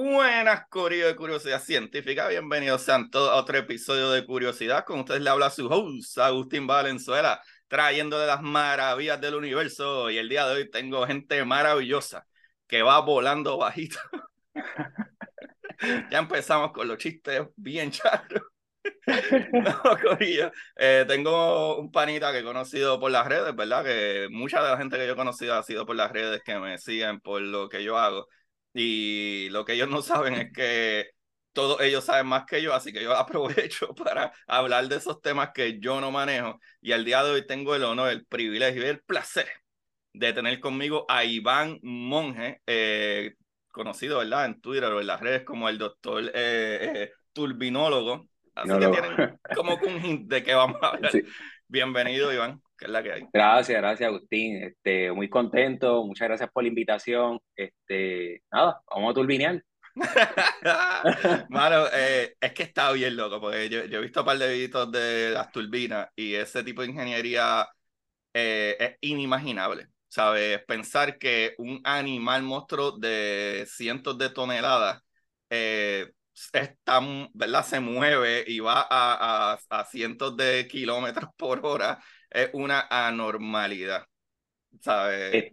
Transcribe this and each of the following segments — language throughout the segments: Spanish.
Buenas, Corillo de Curiosidad Científica. Bienvenidos sean todos a otro episodio de Curiosidad. Con ustedes le habla su host, Agustín Valenzuela, trayéndole las maravillas del universo. Y el día de hoy tengo gente maravillosa que va volando bajito. ya empezamos con los chistes bien charros. no, Corillo. Eh, tengo un panita que he conocido por las redes, ¿verdad? Que mucha de la gente que yo he conocido ha sido por las redes que me siguen por lo que yo hago. Y lo que ellos no saben es que todos ellos saben más que yo, así que yo aprovecho para hablar de esos temas que yo no manejo. Y al día de hoy tengo el honor, el privilegio y el placer de tener conmigo a Iván Monge, eh, conocido, ¿verdad? En Twitter o en las redes como el doctor eh, eh, turbinólogo. Así No, que no. tienen como que un hint de qué vamos a hablar. Sí. Bienvenido, Iván, que es la que hay. Gracias, gracias Agustín. Este, muy contento, muchas gracias por la invitación. Este, nada, vamos a turbinear. Mano, eh, es que está bien loco, porque yo, yo he visto un par de videitos de las turbinas y ese tipo de ingeniería eh, es inimaginable, ¿sabes? Pensar que un animal monstruo de cientos de toneladas eh, está, ¿verdad? se mueve y va a, a, a cientos de kilómetros por hora es una anormalidad, ¿sabes? Eh,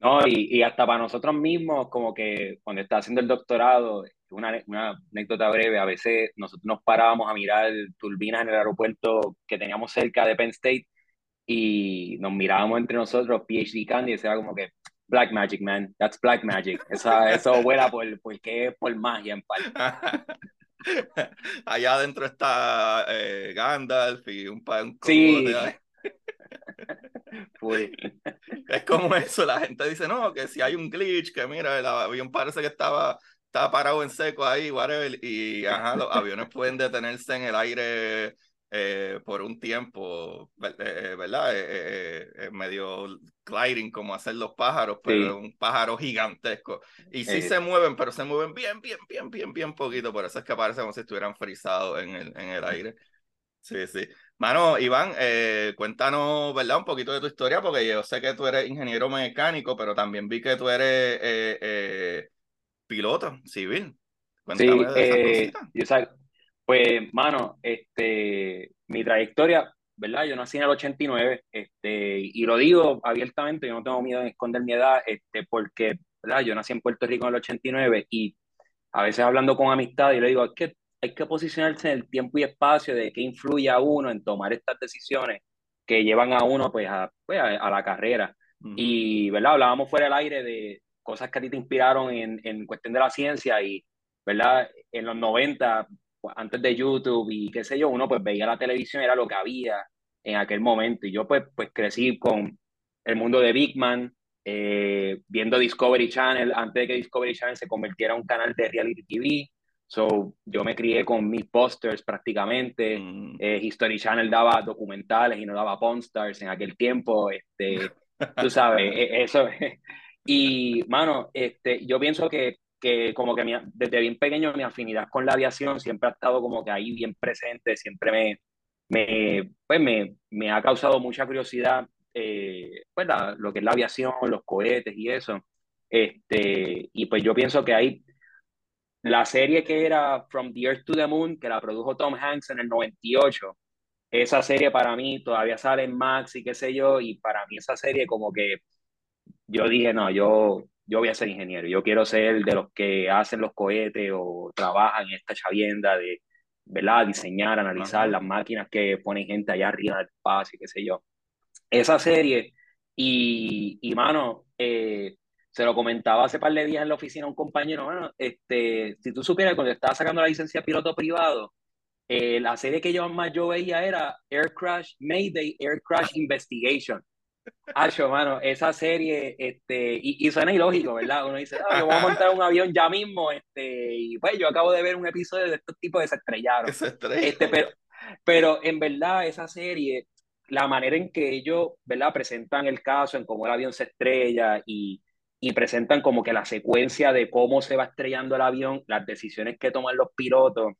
No, y, y hasta para nosotros mismos, como que cuando estaba haciendo el doctorado, una, una anécdota breve, a veces nosotros nos parábamos a mirar turbinas en el aeropuerto que teníamos cerca de Penn State y nos mirábamos entre nosotros, PhD Candy, y era como que, Black Magic, man, that's Black Magic. Esa, eso vuela por, porque es por magia en parte. Allá adentro está eh, Gandalf y un, pa- un Sí. Es como eso, la gente dice, no, que si hay un glitch, que mira, el avión parece que estaba, estaba parado en seco ahí, whatever, y ajá, los aviones pueden detenerse en el aire eh, por un tiempo, eh, ¿verdad? Eh, eh, eh, medio gliding como hacen los pájaros, pero Sí. un pájaro gigantesco. Y sí se mueven, pero se mueven bien, bien, bien, bien, bien poquito, por eso es que parece como si estuvieran frisados en el, en el aire. Sí, sí. Mano, Iván, eh, cuéntanos, ¿verdad? Un poquito de tu historia, porque yo sé que tú eres ingeniero mecánico, pero también vi que tú eres eh, eh, piloto civil. Sí, Cuéntame de esas yo pues, mano, este, mi trayectoria, ¿verdad? Yo nací en el 89, este, y lo digo abiertamente, yo no tengo miedo en esconder mi edad, este, porque, ¿verdad? Yo nací en Puerto Rico en el 89 y a veces hablando con amistad, yo le digo, es que hay que posicionarse en el tiempo y espacio de qué influye a uno en tomar estas decisiones que llevan a uno, pues, a, pues, a, a la carrera. Ujú. Y, ¿verdad? Hablábamos fuera del aire de cosas que a ti te inspiraron en, en cuestión de la ciencia y, ¿verdad? En los 90, pues, antes de YouTube y qué sé yo, uno pues veía la televisión, era lo que había en aquel momento. Y yo pues, pues crecí con el mundo de Big Man, eh, viendo Discovery Channel antes de que Discovery Channel se convirtiera en un canal de reality TV. So, yo me crié con mis posters prácticamente. Mm. Eh, History Channel daba documentales y no daba Pawn Stars en aquel tiempo. Este, tú sabes, e- eso. Y, mano, este, yo pienso que que como que desde bien pequeño mi afinidad con la aviación siempre ha estado como que ahí bien presente, siempre me, me, pues me, me ha causado mucha curiosidad eh, pues lo que es la aviación, los cohetes y eso. Este, y pues yo pienso que hay la serie que era From the Earth to the Moon, que la produjo Tom Hanks en el 98, esa serie para mí todavía sale en Max y qué sé yo, y para mí esa serie como que yo dije, no, yo, yo voy a ser ingeniero, yo quiero ser de los que hacen los cohetes o trabajan en esta chavienda de, ¿verdad? Diseñar, analizar las máquinas que ponen gente allá arriba del espacio qué sé yo. Esa serie, y, y mano, eh, se lo comentaba hace par de días en la oficina a un compañero, bueno, este, si tú supieras cuando estaba sacando la licencia de piloto privado, eh, la serie que yo más yo veía era Air Crash Mayday, Air Crash Investigation. Hacho, mano, esa serie, este, y, y, suena ilógico, ¿verdad? Uno dice, ah, yo voy a montar un avión ya mismo, este, y pues yo acabo de ver un episodio de estos tipos de se estrellaron. Este, pero, pero en verdad esa serie, la manera en que ellos, ¿verdad? Presentan el caso, en cómo el avión se estrella y, y presentan como que la secuencia de cómo se va estrellando el avión, las decisiones que toman los pilotos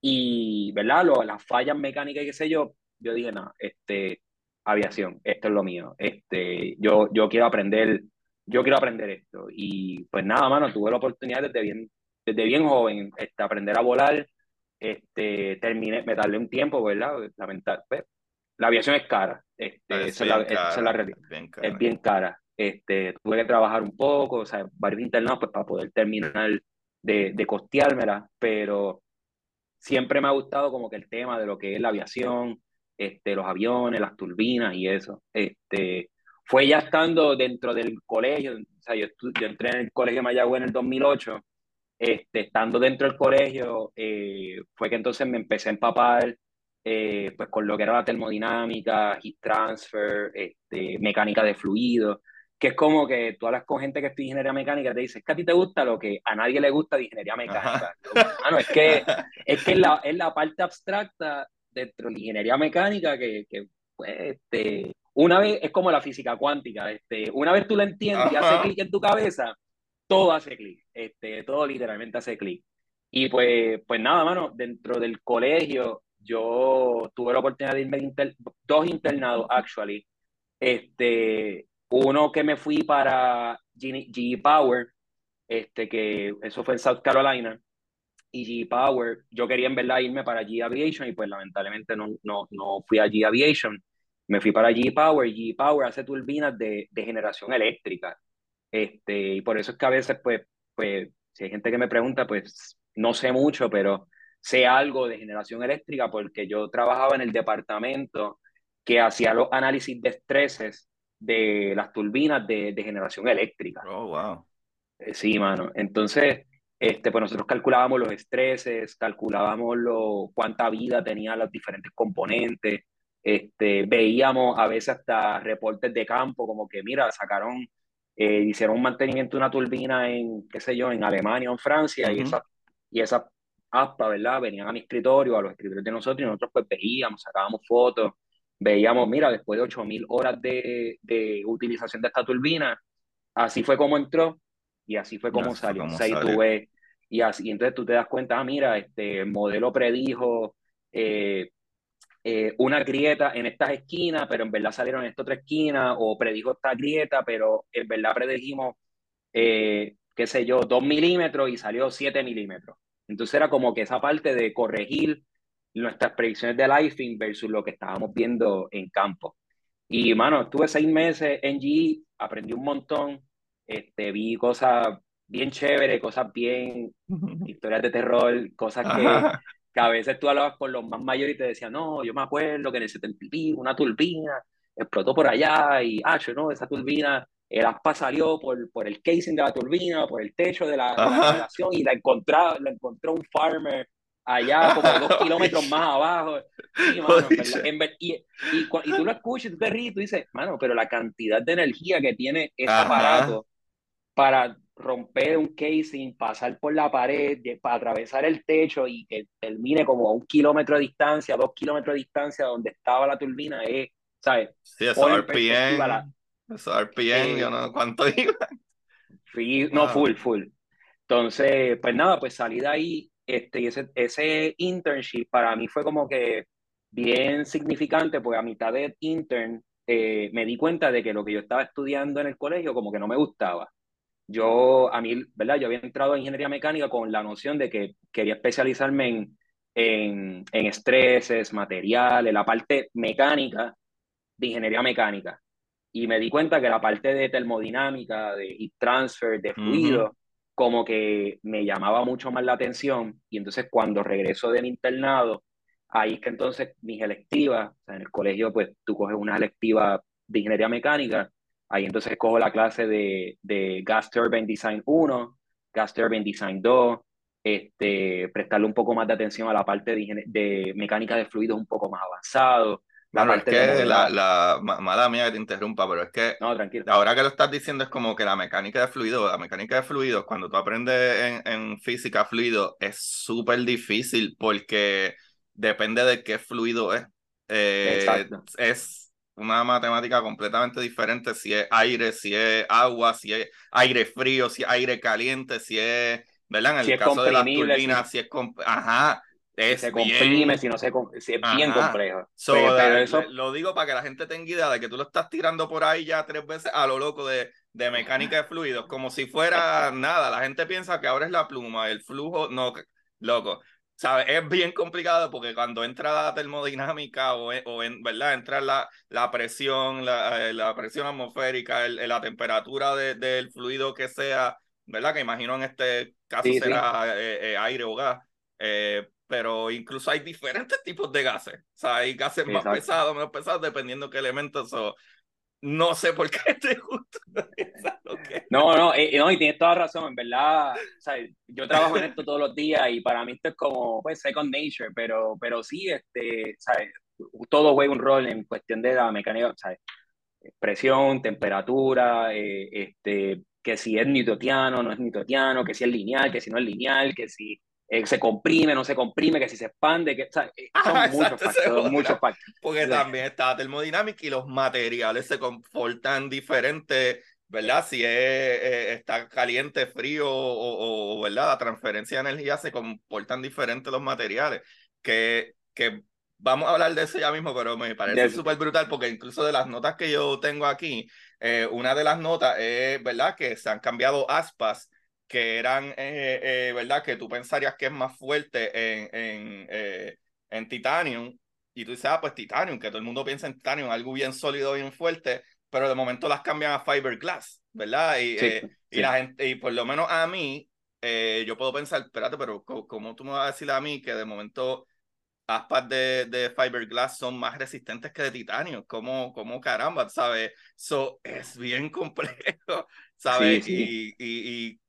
y, ¿verdad? Lo, las fallas mecánicas y qué sé yo, yo dije, no, este, aviación, esto es lo mío, este, yo, yo quiero aprender, yo quiero aprender esto. Y pues nada, mano, tuve la oportunidad desde bien, desde bien joven, este, aprender a volar, este, terminé, me tardé un tiempo, ¿verdad? Lamentar, pues, la aviación es cara, este, es, la, realidad, es bien cara. Este, tuve que trabajar un poco, o sea, varios internados pues, para poder terminar de, de costeármela, pero siempre me ha gustado como que el tema de lo que es la aviación, este, los aviones, las turbinas y eso. Este, fue ya estando dentro del colegio, o sea, yo, yo entré en el colegio de Mayagüez en el 2008, este, estando dentro del colegio, eh, fue que entonces me empecé a empapar eh, pues con lo que era la termodinámica, heat transfer, este, mecánica de fluido, que es como que tú hablas con gente que estudia ingeniería mecánica, te dices que a ti te gusta lo que a nadie le gusta de ingeniería mecánica. Bueno, es que, es, que la, es la parte abstracta dentro de la ingeniería mecánica que, que pues, este, una vez es como la física cuántica, este, una vez tú la entiendes y hace clic en tu cabeza, todo hace clic, este, todo literalmente hace clic. Y pues, pues nada, mano, dentro del colegio yo tuve la oportunidad de irme dos internados, actually, este, uno que me fui para GE Power, este, que eso fue en South Carolina, y GE Power, yo quería en verdad irme para GE Aviation y pues lamentablemente no, no, no fui a GE Aviation, me fui para GE Power, GE Power hace turbinas de, de generación eléctrica, este, y por eso es que a veces pues, pues, si hay gente que me pregunta, pues no sé mucho, pero sé algo de generación eléctrica porque yo trabajaba en el departamento que hacía los análisis de estreses de las turbinas de, de generación eléctrica. Oh, wow. Eh, sí, mano. Entonces, este, pues nosotros calculábamos los estreses, calculábamos lo, cuánta vida tenían los diferentes componentes, este, veíamos a veces hasta reportes de campo, como que, mira, sacaron, eh, hicieron un mantenimiento de una turbina en, qué sé yo, en Alemania o en Francia, y esa, y esa aspa, ¿verdad? Venían a mi escritorio, a los escritorios de nosotros, y nosotros pues veíamos, sacábamos fotos, veíamos, mira, después de 8.000 horas de, de, utilización de esta turbina, así fue como entró y así fue como salió. y así, entonces tú te das cuenta, ah, mira, este modelo predijo eh, eh, una grieta en estas esquinas, pero en verdad salieron en estas otra esquina, o predijo esta grieta, pero en verdad predijimos, eh, qué sé yo, 2 milímetros y salió 7 milímetros. Entonces era como que esa parte de corregir nuestras predicciones de lifing versus lo que estábamos viendo en campo. Y, mano, estuve seis meses en GE, aprendí un montón, este, vi cosas bien chéveres, cosas bien, historias de terror, cosas que, que, a veces tú hablabas con los más mayores y te decían, no, yo me acuerdo que en el 70 una turbina explotó por allá y, ah, yo no, esa turbina, el aspa salió por, por el casing de la turbina, por el techo de la, relación y la, encontró, la encontró un farmer allá como dos kilómetros más abajo. y, y, tú lo escuchas y tú te ríes y tú dices, mano, pero la cantidad de energía que tiene ese aparato para romper un casing, pasar por la pared, para atravesar el techo y que termine como a un kilómetro de distancia, dos kilómetros de distancia donde estaba la turbina, es, ¿sabes? Sí, eso RPM, eso RPM, yo no cuánto iba. no, full, full. Entonces, pues nada, pues salí de ahí, este, y ese, ese internship para mí fue como que bien significante, porque a mitad de intern eh, me di cuenta de que lo que yo estaba estudiando en el colegio como que no me gustaba. Yo, a mí, ¿verdad? Yo había entrado a ingeniería mecánica con la noción de que quería especializarme en, en, en estreses, materiales, la parte mecánica de ingeniería mecánica. Y me di cuenta que la parte de termodinámica, de heat transfer, de fluido, como que me llamaba mucho más la atención. Y entonces cuando regreso del internado, ahí es que entonces mis electivas, o sea, en el colegio pues tú coges una electiva de ingeniería mecánica, ahí entonces cojo la clase de, de Gas Turbine Design 1, Gas Turbine Design 2, este, prestarle un poco más de atención a la parte de, de mecánica de fluidos un poco más avanzado. La parte es que la, la, mala mía que te interrumpa, pero es que no, tranquilo. ahora que lo estás diciendo es como que la mecánica de fluidos, la mecánica de fluidos, cuando tú aprendes en, en física fluido, es súper difícil porque depende de qué fluido es. Eh, es una matemática completamente diferente si es aire, si es agua, si es aire frío, si es aire caliente, si es, ¿verdad? En el caso de las turbinas, si, es... Ajá. Es se comprime, si no se si es bien complejo. eso... Lo digo para que la gente tenga idea de que tú lo estás tirando por ahí ya tres veces a lo loco de, de mecánica de fluidos, como si fuera nada. La gente piensa que ahora es la pluma, el flujo, no, loco. ¿Sabes? Es bien complicado porque cuando entra la termodinámica o, o en, ¿verdad? Entra la, la presión, la, eh, la presión atmosférica, el, la temperatura de, del fluido que sea, ¿verdad? Que imagino en este caso será eh, eh, aire o gas. pero incluso hay diferentes tipos de gases. O sea, hay gases más pesados, menos pesados, dependiendo qué elementos. son no sé por qué te gusta. No, no, eh, no, y tienes toda razón, en verdad. O sea, yo trabajo en esto todos los días y para mí esto es como, pues, second nature, pero, pero sí, este, ¿sabes? todo juega un rol en cuestión de la mecánica, ¿sabes? Presión, temperatura, eh, este, que si es newtoniano, no es newtoniano, que si es lineal, que si no es lineal, que si eh, se comprime, no se comprime, que si se expande, que son muchos factores, muchos factores. Porque también está la termodinámica y los materiales se comportan diferentes, ¿verdad? Si es, eh, está caliente, frío o, ¿verdad? La transferencia de energía se comportan diferentes los materiales. Que, que vamos a hablar de eso ya mismo, pero me parece súper brutal porque incluso de las notas que yo tengo aquí, eh, una de las notas es, ¿verdad? Que se han cambiado aspas que eran, eh, eh, ¿verdad? Que tú pensarías que es más fuerte en, en, eh, en Titanium, y tú dices, ah, pues Titanium, que todo el mundo piensa en Titanium, algo bien sólido, bien fuerte, pero de momento las cambian a fiberglass, ¿verdad? Y, y la gente, y por lo menos a mí, yo puedo pensar, espérate, pero ¿cómo tú me vas a decir a mí que de momento aspas de, de fiberglass son más resistentes que de titanio? ¿Cómo, cómo caramba, sabes? Eso es bien complejo, ¿sabes? Y, y, y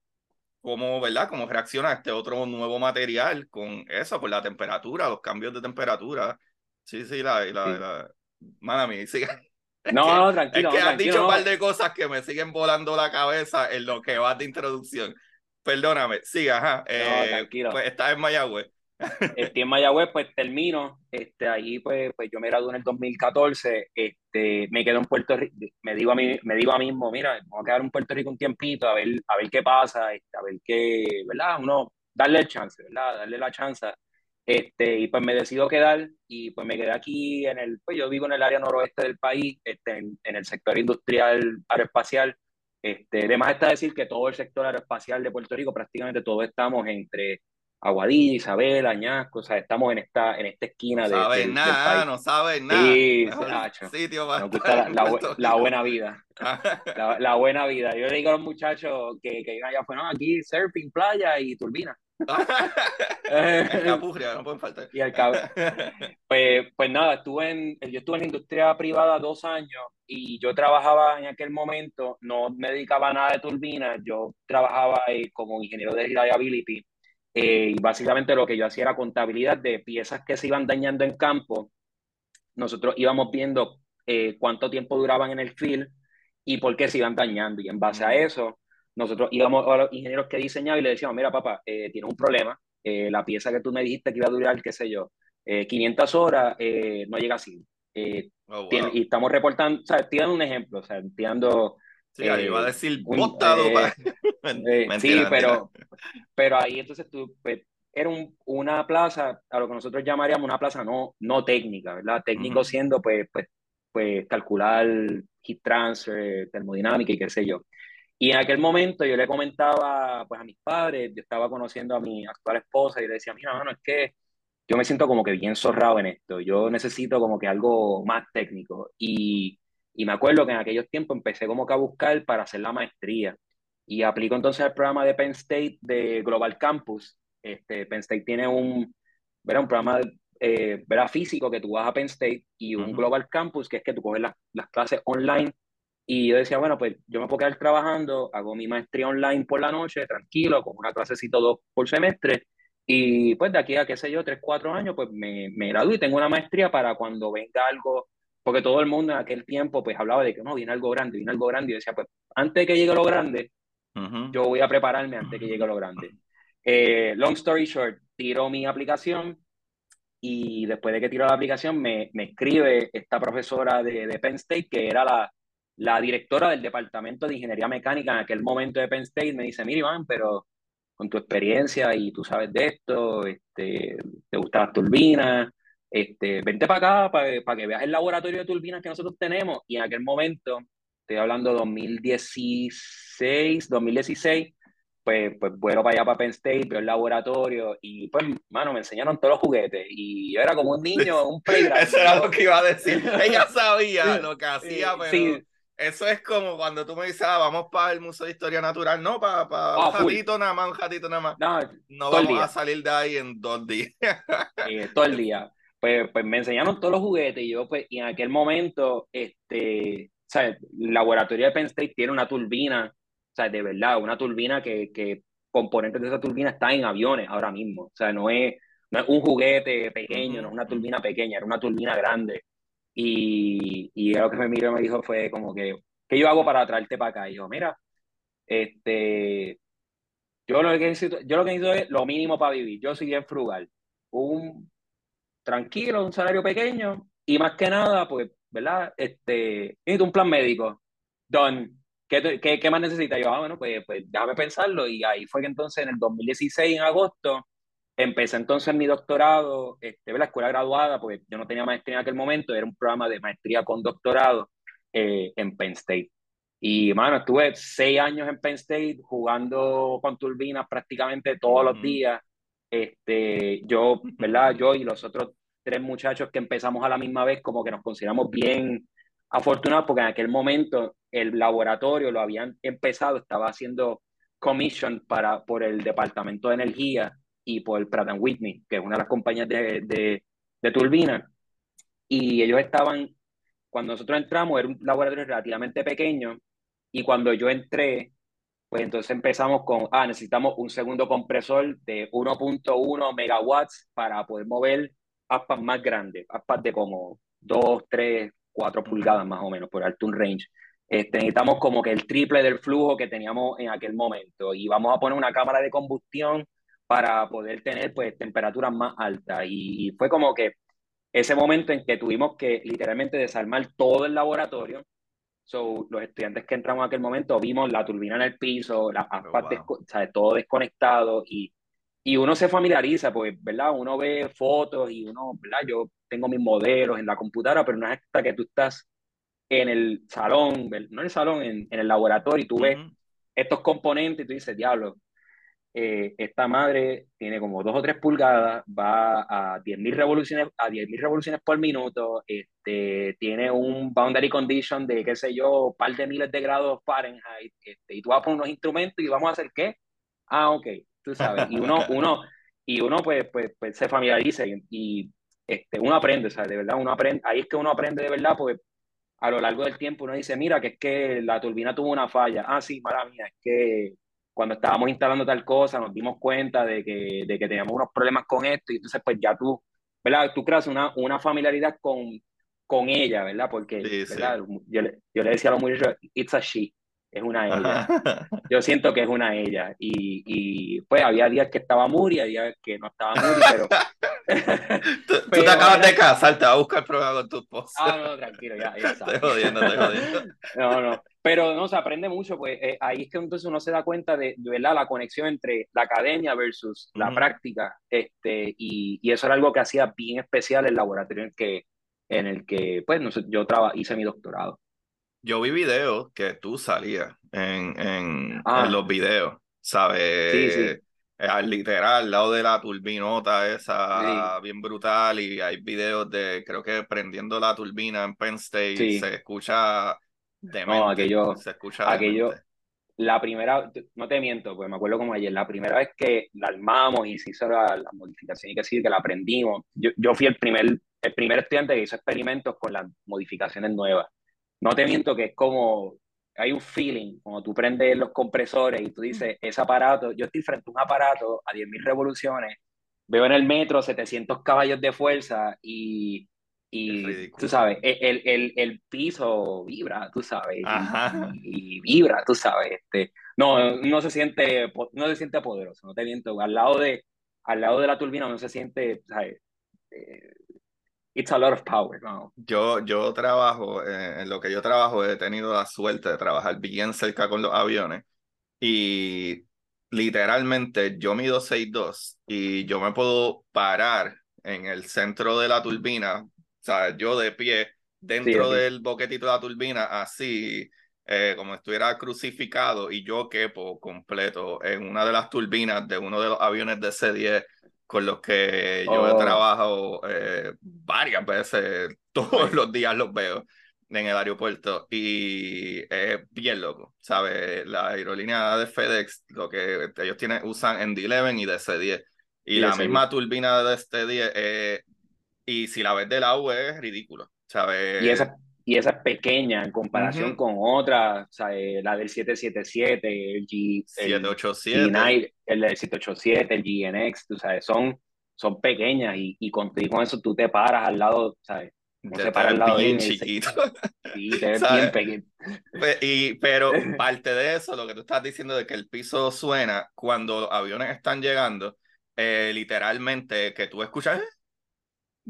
cómo, ¿verdad? Cómo reacciona este otro nuevo material con eso, con la temperatura, los cambios de temperatura. Sí, sí, la, la, la... Mala mía, sigue. No, no, tranquilo. Es que has dicho un par de cosas que me siguen volando la cabeza en lo que va de introducción. Perdóname, sí, ajá. Eh, tranquilo. Pues estás en Mayagüez. Estoy en Mayagüez, pues termino, este, ahí pues, pues yo me gradué en el 2014, este, me quedo en Puerto Rico, me digo a mí, me digo a mismo, mira, vamos a quedar en Puerto Rico un tiempito, a ver, a ver qué pasa, este, a ver qué, ¿verdad? Uno, darle el chance, ¿verdad? Darle la chance, este, y pues me decido quedar, y pues me quedé aquí en el, pues yo vivo en el área noroeste del país, este, en, en el sector industrial aeroespacial, este, además está decir que todo el sector aeroespacial de Puerto Rico, prácticamente todos estamos entre Aguadilla, Isabel, Añasco, o sea, estamos en esta, en esta esquina de, no del, nada, No saben nada, sí, sitio Nos gusta la, la, buena vida. la, buena vida. Yo le digo a los muchachos que, que allá, pues no, aquí surfing, playa y turbina. Capurria, no pueden faltar. Y el pues, pues nada, estuve en, yo estuve en la industria privada dos años y yo trabajaba en aquel momento, no me dedicaba a nada de turbinas, yo trabajaba como ingeniero de reliability eh, y básicamente lo que yo hacía era contabilidad de piezas que se iban dañando en campo. Nosotros íbamos viendo eh, cuánto tiempo duraban en el field y por qué se iban dañando. Y en base a eso, nosotros íbamos a los ingenieros que diseñaban y le decíamos, mira papá, eh, tiene un problema, la pieza que tú me dijiste que iba a durar, qué sé yo, 500 horas, no llega así. Oh, y estamos reportando, o sea, estoy dando un ejemplo, o sea, estoy Sí, ahí iba a decir botado. sí, pero, pero ahí entonces tú, pues, era un, una plaza, a lo que nosotros llamaríamos una plaza no, no técnica, ¿verdad? Técnico siendo, pues, pues, pues, calcular heat transfer, termodinámica y qué sé yo. Y en aquel momento yo le comentaba, pues, a mis padres, yo estaba conociendo a mi actual esposa y le decía, mira, no, es que yo me siento como que bien zorrado en esto, yo necesito como que algo más técnico. Y, y me acuerdo que en aquellos tiempos empecé como que a buscar para hacer la maestría. Y aplico entonces al programa de Penn State de Global Campus, este, Penn State tiene un, un programa eh, físico que tú vas a Penn State y un Global Campus, que es que tú coges las clases online. Y yo decía, bueno, pues yo me puedo quedar trabajando, hago mi maestría online por la noche, tranquilo, con una clasecito dos por semestre. Y pues de aquí a, qué sé yo, tres, cuatro años, pues me, me gradúo y tengo una maestría para cuando venga algo, porque todo el mundo en aquel tiempo pues hablaba de que no, viene algo grande, viene algo grande. Y decía, pues antes de que llegue lo grande, yo voy a prepararme antes de que llegue lo grande. Eh, long story short, tiro mi aplicación y después de que tiro la aplicación me, me escribe esta profesora de, de, Penn State, que era la, la directora del Departamento de Ingeniería Mecánica en aquel momento de Penn State, me dice, mira Iván, pero con tu experiencia y tú sabes de esto, este, te gustan las turbinas, este, vente para acá para, para que veas el laboratorio de turbinas que nosotros tenemos. Y en aquel momento, estoy hablando de 2016, 2016, pues, pues vuelo para allá para Penn State, veo el laboratorio y pues, mano, me enseñaron todos los juguetes y yo era como un niño, un playground. Eso era lo que iba a decir. Ella sabía lo que hacía, pero eso es como cuando tú me dices, ah, vamos para el Museo de Historia Natural, no, para, para ah, un ratito nada más, un ratito nada más. No, no vamos a salir de ahí en dos días. todo el día. Pues, pues me enseñaron todos los juguetes y yo, pues, y en aquel momento, este, o sea, el laboratorio de Penn State tiene una turbina sea, de verdad, una turbina que, que componentes de esa turbina están en aviones ahora mismo. O sea, no es, no es un juguete pequeño, no es una turbina pequeña, era una turbina grande. Y, y lo que me miró y me dijo fue como que, ¿qué yo hago para traerte para acá? Y yo, mira, este, yo lo que necesito, yo lo que necesito es lo mínimo para vivir. Yo soy bien frugal. Un tranquilo, un salario pequeño y más que nada, pues, ¿verdad? Este, necesito un plan médico. Don, ¿Qué, qué, qué más necesita? Yo, ah, bueno, pues, pues déjame pensarlo. Y ahí fue que entonces en el 2016, en agosto, empecé entonces mi doctorado, este, la escuela graduada, porque yo no tenía maestría en aquel momento, era un programa de maestría con doctorado eh, en Penn State. Y, mano, estuve seis años en Penn State jugando con turbinas prácticamente todos los días. Este, yo, ¿verdad? Yo y los otros tres muchachos que empezamos a la misma vez, como que nos consideramos bien afortunado porque en aquel momento el laboratorio lo habían empezado, estaba haciendo commission para, por el Departamento de Energía y por el Pratt Whitney, que es una de las compañías de, de, de turbinas. Y ellos estaban, cuando nosotros entramos, era un laboratorio relativamente pequeño. Y cuando yo entré, pues entonces empezamos con, ah, necesitamos un segundo compresor de 1.1 megawatts para poder mover aspas más grandes, aspas de como 2, 3, 4 pulgadas más o menos, por alto un range. Este, necesitamos como que el triple del flujo que teníamos en aquel momento y vamos a poner una cámara de combustión para poder tener pues temperaturas más altas y, fue como que ese momento en que tuvimos que literalmente desarmar todo el laboratorio So, los estudiantes que entramos en aquel momento vimos la turbina en el piso, las oh, todo desconectado y, y uno se familiariza, pues, ¿verdad? Uno ve fotos y uno, ¿verdad? Yo tengo mis modelos en la computadora, pero no es hasta que tú estás en el salón, no en el salón, en, en el laboratorio y tú ves estos componentes y tú dices, diablo, eh, esta madre tiene como dos o tres pulgadas, va a 10.000 revoluciones, a 10.000 revoluciones por minuto, este, tiene un boundary condition de, qué sé yo, par de miles de grados Fahrenheit, este, y tú vas a poner unos instrumentos y vamos a hacer qué? Ah, ok, tú sabes, y uno, uno, y uno pues, pues, pues se familiariza y, este, uno aprende, o sea, de verdad, uno aprende, ahí es que uno aprende de verdad, porque a lo largo del tiempo uno dice, mira, que es que la turbina tuvo una falla. Ah, sí, mala mía, es que cuando estábamos instalando tal cosa nos dimos cuenta de que, de que teníamos unos problemas con esto y entonces pues ya tú, ¿verdad? Tú creas una, una familiaridad con, con ella, ¿verdad? Porque, ¿verdad? Yo, yo, le decía a los muchachos, it's a she es una ella. Yo siento que es una ella. Y, y pues había días que estaba Muri, había días que no estaba Muri, pero. tú, te acabas de casar, te vas a buscar problema con tu esposa. Ah, no, tranquilo, ya, ya sabes. Estoy jodiendo, estoy jodiendo. no, no. Pero no se aprende mucho, pues eh, ahí es que entonces uno se da cuenta de, ¿verdad? la conexión entre la academia versus la práctica, este, y, y, eso era algo que hacía bien especial el laboratorio en el que, en el que pues, no sé, yo hice mi doctorado. Yo vi videos que tú salías en, en, ah. en los videos, ¿sabes? Sí, sí. Al literal, al lado de la turbinota esa bien brutal y hay videos de, creo que prendiendo la turbina en Penn State, se escucha no, aquello, se escucha aquello, la primera, no te miento, porque me acuerdo como ayer, la primera vez que la armamos y se hizo la, modificación y que sí, que la aprendimos, yo, yo fui el primer, el primer estudiante que hizo experimentos con las modificaciones nuevas. No te miento que es como, hay un feeling, cuando tú prendes los compresores y tú dices, ese aparato, yo estoy frente a un aparato a 10.000 revoluciones, veo en el metro 700 caballos de fuerza y y tú sabes, e, el, el, el, piso vibra, tú sabes, y, vibra, tú sabes, este, no, no se siente, no se siente poderoso, no te miento, al lado de, al lado de la turbina no se siente, ¿sabes? Eh, it's a lot of power, no. Yo, yo trabajo, eh, en lo que yo trabajo he tenido la suerte de trabajar bien cerca con los aviones y literalmente yo mido 6'2 y yo me puedo parar en el centro de la turbina sea, yo de pie dentro del boquetito de la turbina, así eh, como estuviera crucificado y yo quepo completo en una de las turbinas de uno de los aviones de C-10 con los que yo he oh. trabajado eh, varias veces, todos los días los veo en el aeropuerto y es bien loco, ¿sabes? La aerolínea de FedEx, lo que ellos tienen, usan en D11 y DC-10 y la misma turbina de este 10 es y si la ves de la U es ridículo, ¿sabes? Y esa, y esa es pequeña en comparación con otras, ¿sabes? La del 777, el G... 787. El, el del 787, el GNX, tú sabes, son, son pequeñas y, y con, eso tú te paras al lado, ¿sabes? No se para al lado bien chiquito. Sí, bien pequeño. Y, pero parte de eso, lo que tú estás diciendo de que el piso suena cuando los aviones están llegando, eh, literalmente que tú escuchas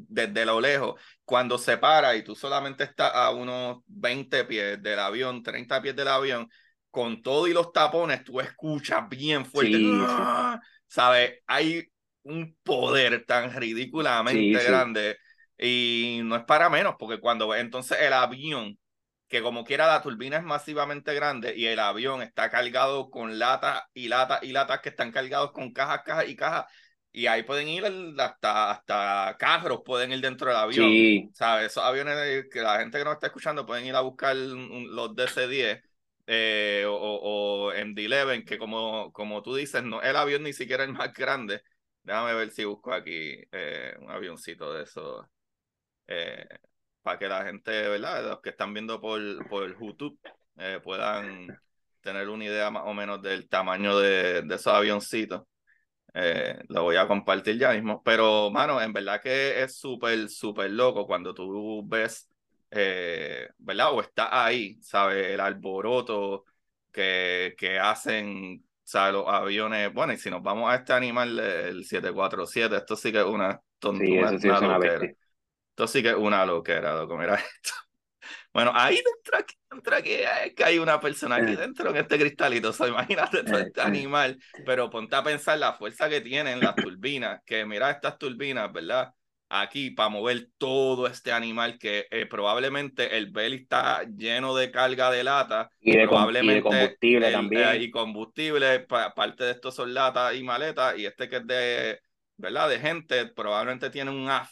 desde lo lejos, cuando se para y tú solamente estás a unos 20 pies del avión, 30 pies del avión, con todo y los tapones, tú escuchas bien fuerte. ¡Ah! ¿Sabes? Hay un poder tan ridículamente grande y no es para menos, porque cuando entonces el avión, que como quiera la turbina es masivamente grande y el avión está cargado con latas y latas y latas que están cargados con cajas, cajas y cajas y ahí pueden ir hasta, hasta carros, pueden ir dentro del avión. Sí. ¿Sabes? Esos aviones que la gente que nos está escuchando pueden ir a buscar los DC-10 eh, o, o MD-11, que como, como tú dices, no el avión ni siquiera es el más grande. Déjame ver si busco aquí eh, un avioncito de eso. Eh, para que la gente, ¿verdad? Los que están viendo por, por YouTube puedan tener una idea más o menos del tamaño de, de esos avioncitos. Eh, lo voy a compartir ya mismo. Pero, mano, en verdad que es súper, súper loco cuando tú ves, eh, ¿verdad? O está ahí, ¿sabes? El alboroto que, que hacen, ¿sabes? Los aviones. Bueno, y si nos vamos a este animal, el 747, esto sí que es una tontería. esto sí que es una loquera, loco. Mira esto. Bueno, ahí dentro, aquí, dentro aquí, que hay una persona aquí eh. dentro en este cristalito. O sea, imagínate todo este animal, pero ponte a pensar la fuerza que tienen las turbinas, que mira estas turbinas, ¿verdad? Aquí para mover todo este animal que eh, probablemente el belly está lleno de carga de lata y de, probablemente combustible también eh, y combustible parte de estos son latas y maletas y este que es de verdad de gente probablemente tiene un af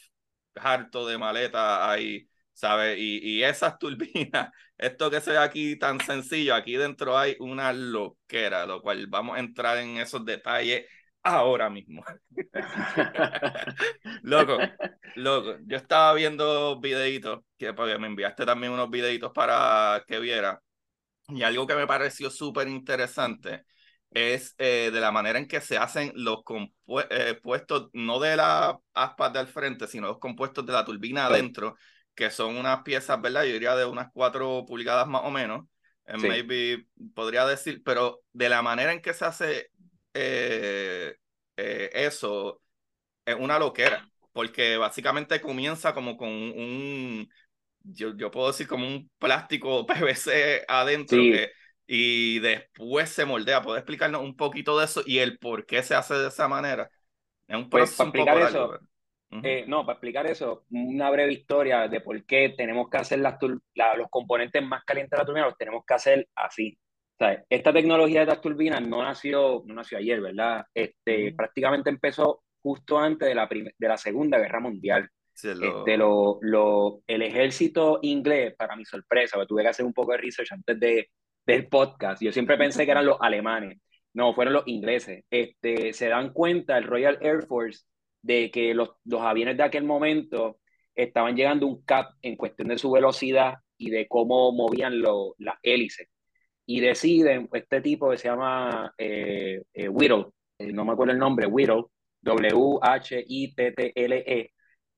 harto de maleta ahí ¿sabes? Y, y esas turbinas, esto que se ve aquí tan sencillo, aquí dentro hay una loquera, lo cual vamos a entrar en esos detalles ahora mismo. loco, loco, yo estaba viendo videitos, que porque me enviaste también unos videitos para que viera, y algo que me pareció súper interesante es eh, de la manera en que se hacen los compuestos, eh, no de la aspas del frente, sino los compuestos de la turbina adentro, que son unas piezas, ¿verdad? Yo diría de unas cuatro pulgadas más o menos, eh, maybe podría decir, pero de la manera en que se hace eh, eh, eso, es una loquera, porque básicamente comienza como con un, yo, yo puedo decir como un plástico PVC adentro que, y después se moldea. ¿Puedes explicarnos un poquito de eso y el por qué se hace de esa manera? Es un pues, para explicar eso, eh, no, para explicar eso, una breve historia de por qué tenemos que hacer las los componentes más calientes de la turbina, los tenemos que hacer así. esta tecnología de las turbinas no nació, no nació ayer, ¿verdad? Este, Prácticamente empezó justo antes de la, de la Segunda Guerra Mundial. Este, lo... lo, el ejército inglés, para mi sorpresa, tuve que hacer un poco de research antes de, del podcast. Yo siempre pensé que eran los alemanes. No, fueron los ingleses. Este, se dan cuenta, el Royal Air Force, de que los, los aviones de aquel momento estaban llegando un cap en cuestión de su velocidad y de cómo movían las hélices. Y deciden, este tipo que se llama eh, eh Whittle, eh, no me acuerdo el nombre, Whittle, W-H-I-T-T-L-E,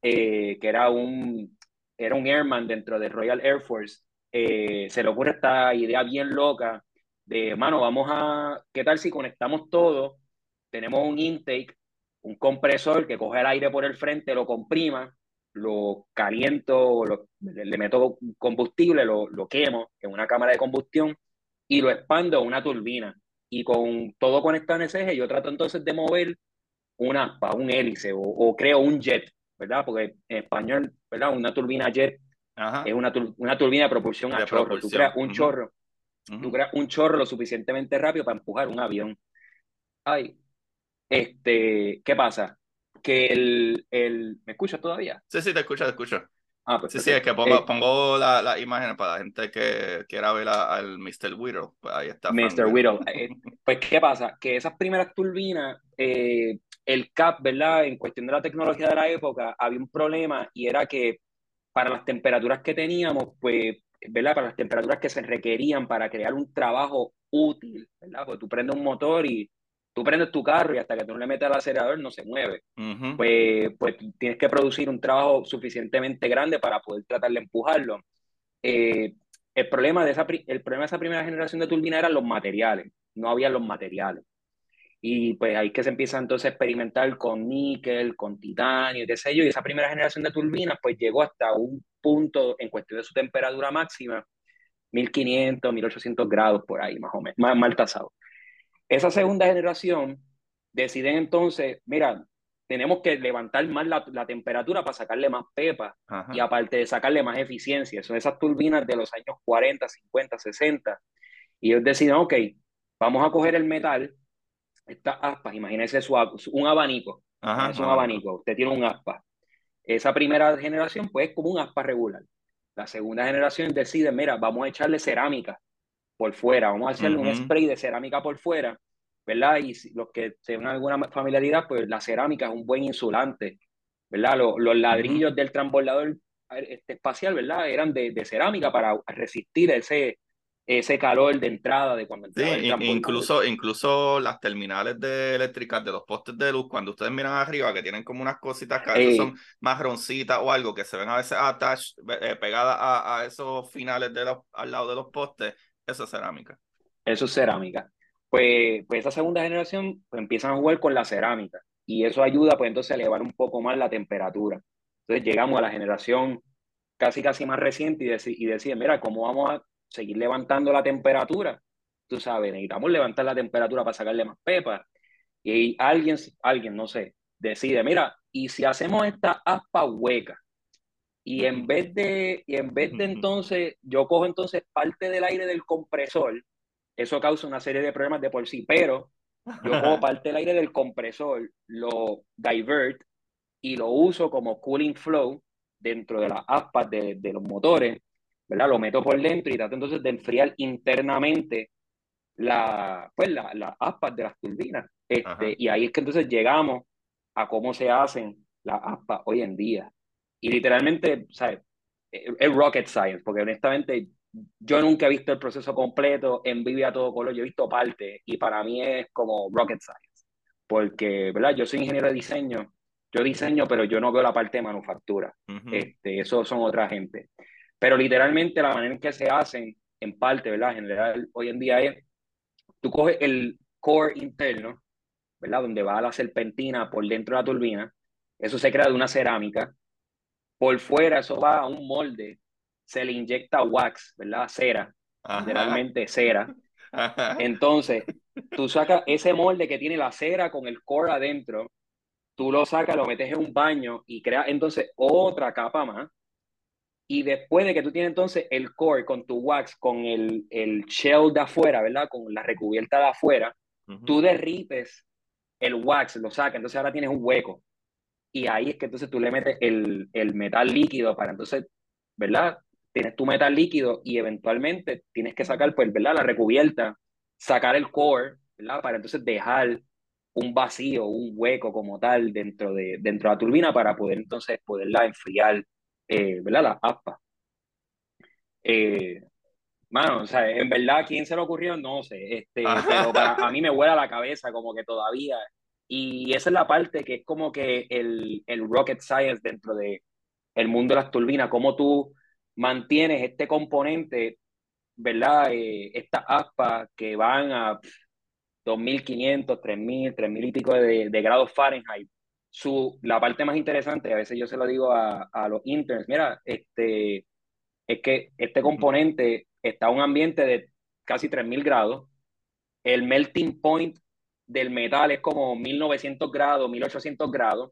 eh, que era un, era un airman dentro del Royal Air Force, se le ocurre esta idea bien loca de, mano, vamos a, ¿qué tal si conectamos todo? Tenemos un intake un compresor que coge el aire por el frente, lo comprima, lo caliento, le meto combustible, lo, lo quemo en una cámara de combustión y lo expando a una turbina. Y con todo conectado en ese eje, yo trato entonces de mover una aspa, un hélice o, creo un jet, ¿verdad? Porque en español, ¿verdad? Una turbina jet es una, una turbina de propulsión a chorro. Tú creas un chorro, tú creas un chorro lo suficientemente rápido para empujar un avión. Ay, este, ¿qué pasa? Que el, el... ¿Me escuchas todavía? Sí, sí, te escucho, te escucho. Ah, pues, sí, sí, es que pongo, eh, pongo las la imágenes para la gente que quiera ver al Mr. Whittle. Pues ahí está. Mr. Whittle. Eh, pues, ¿qué pasa? Que esas primeras turbinas, eh, el CAP, ¿verdad? En cuestión de la tecnología de la época, había un problema y era que para las temperaturas que teníamos, pues, ¿verdad? Para las temperaturas que se requerían para crear un trabajo útil, ¿verdad? Porque tú prendes un motor y tú prendes tu carro y hasta que tú no le metes al acelerador no se mueve. pues, pues tienes que producir un trabajo suficientemente grande para poder tratar de empujarlo. Eh, el, problema de esa, el problema de esa primera generación de turbina eran los materiales, no había los materiales. Y pues ahí que se empieza entonces a experimentar con níquel, con titanio, qué sé yo, y esa primera generación de turbinas pues llegó hasta un punto en cuestión de su temperatura máxima, 1500, 1800 grados por ahí más o menos, más mal tasado. Esa segunda generación deciden entonces, mira, tenemos que levantar más la, temperatura para sacarle más pepa y aparte de sacarle más eficiencia. Son esas turbinas de los años 40, 50, 60. Y ellos deciden, ok, vamos a coger el metal, estas aspas, imagínense su, un abanico. es un abanico, usted tiene un aspa. Esa primera generación, pues, es como un aspa regular. La segunda generación decide, mira, vamos a echarle cerámica por fuera, vamos a hacerle un spray de cerámica por fuera, ¿verdad? Y los que tengan alguna familiaridad, pues la cerámica es un buen insulante, ¿verdad? Los, los ladrillos del transbordador este, espacial, ¿verdad? Eran de, de, cerámica para resistir ese, ese calor de entrada de cuando entraba sí, incluso, incluso las terminales de eléctricas de los postes de luz, cuando ustedes miran arriba, que tienen como unas cositas que son marroncitas o algo, que se ven a veces attached, eh, pegadas a, a, esos finales de los, al lado de los postes, eso es cerámica. Eso es cerámica. Pues, pues esa segunda generación pues, empiezan a jugar con la cerámica y eso ayuda pues entonces a elevar un poco más la temperatura. Entonces llegamos a la generación casi casi más reciente y, dec y decir, mira, ¿cómo vamos a seguir levantando la temperatura? Tú sabes, necesitamos levantar la temperatura para sacarle más pepa. Y alguien, alguien, no sé, decide, mira, y si hacemos esta aspa hueca, y en vez de, y en vez de entonces, yo cojo entonces parte del aire del compresor, eso causa una serie de problemas de por sí, pero yo cojo parte del aire del compresor, lo divert y lo uso como cooling flow dentro de las aspas de, de los motores, ¿verdad? Lo meto por dentro y trato entonces de enfriar internamente la, pues, las la aspas de las turbinas. Este, y ahí es que entonces llegamos a cómo se hacen las aspas hoy en día. Y literalmente, ¿sabes? Es rocket science, porque honestamente yo nunca he visto el proceso completo en vivo a todo color, yo he visto parte y para mí es como rocket science, porque, ¿verdad? Yo soy ingeniero de diseño, yo diseño, pero yo no veo la parte de manufactura, este, eso son otra gente. Pero literalmente la manera en que se hacen, en parte, ¿verdad? En general, hoy en día es, tú coges el core interno, ¿verdad? Donde va la serpentina por dentro de la turbina, eso se crea de una cerámica, por fuera eso va a un molde se le inyecta wax, ¿verdad? Cera, literalmente cera. Entonces, tú sacas ese molde que tiene la cera con el core adentro, tú lo sacas, lo metes en un baño y creas entonces otra capa más. Y después de que tú tienes entonces el core con tu wax, con el, el shell de afuera, ¿verdad? Con la recubierta de afuera, tú derrites el wax, lo sacas, entonces ahora tienes un hueco. Y ahí es que entonces tú le metes el, el metal líquido para entonces, ¿verdad? Tienes tu metal líquido y eventualmente tienes que sacar, pues, ¿verdad? La recubierta, sacar el core, ¿verdad? Para entonces dejar un vacío, un hueco como tal dentro de, dentro de la turbina para poder entonces poderla enfriar, eh, ¿verdad? La aspa. Eh, mano, o sea, en verdad, ¿quién se le ocurrió? No sé, este, pero para, a mí me vuela la cabeza como que todavía, y esa es la parte que es como que el, el rocket science dentro de el mundo de las turbinas, cómo tú mantienes este componente, ¿verdad? Eh, estas aspas que van a 2.500, 3.000, 3.000 y pico de, de, grados Fahrenheit. Su, la parte más interesante, a veces yo se lo digo a, a los interns, mira, este, es que este componente está a un ambiente de casi 3.000 grados, el melting point del metal es como 1900 grados, 1800 grados,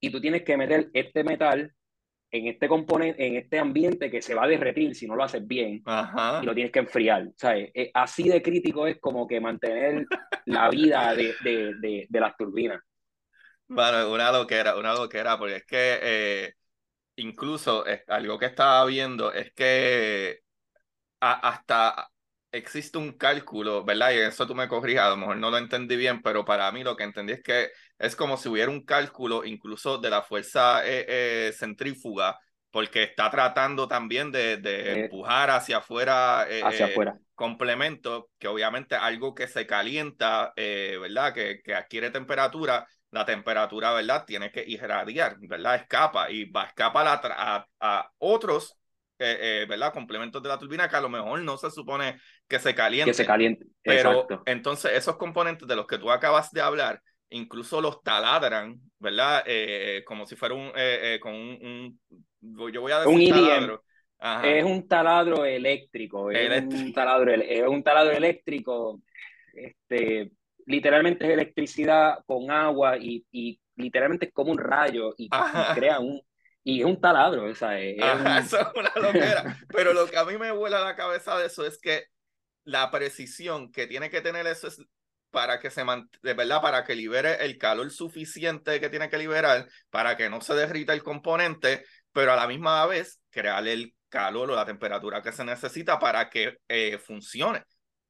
y tú tienes que meter este metal en este componente, en este ambiente que se va a derretir si no lo haces bien y lo tienes que enfriar. ¿sabes? Eh, así de crítico es como que mantener la vida de, de, de, las turbinas. Bueno, una loquera, una loquera, porque es que eh, incluso algo que estaba viendo es que hasta existe un cálculo, ¿verdad? Y eso tú me corrijas, a lo mejor no lo entendí bien, pero para mí lo que entendí es que es como si hubiera un cálculo incluso de la fuerza eh, eh, centrífuga, porque está tratando también de, de eh, empujar hacia afuera, hacia afuera. complemento, que obviamente algo que se calienta, ¿verdad? Que, que adquiere temperatura, la temperatura, ¿verdad? Tiene que irradiar, ¿verdad? Escapa y va a escapar a, a otros eh, ¿verdad? Complementos de la turbina que a lo mejor no se supone que se caliente. Que se caliente. Pero entonces esos componentes de los que tú acabas de hablar, incluso los taladran, ¿verdad? Eh, como si fuera un, eh, con un, yo voy a decir un taladro. Es un taladro eléctrico, es un taladro, es un taladro eléctrico, este, literalmente es electricidad con agua y, y literalmente es como un rayo y crea un, y es un taladro, o sea, es, eso es una loquera. Pero lo que a mí me vuela la cabeza de eso es que la precisión que tiene que tener eso es para que se de verdad para que libere el calor suficiente que tiene que liberar para que no se derrita el componente, pero a la misma vez crear el calor o la temperatura que se necesita para que eh, funcione.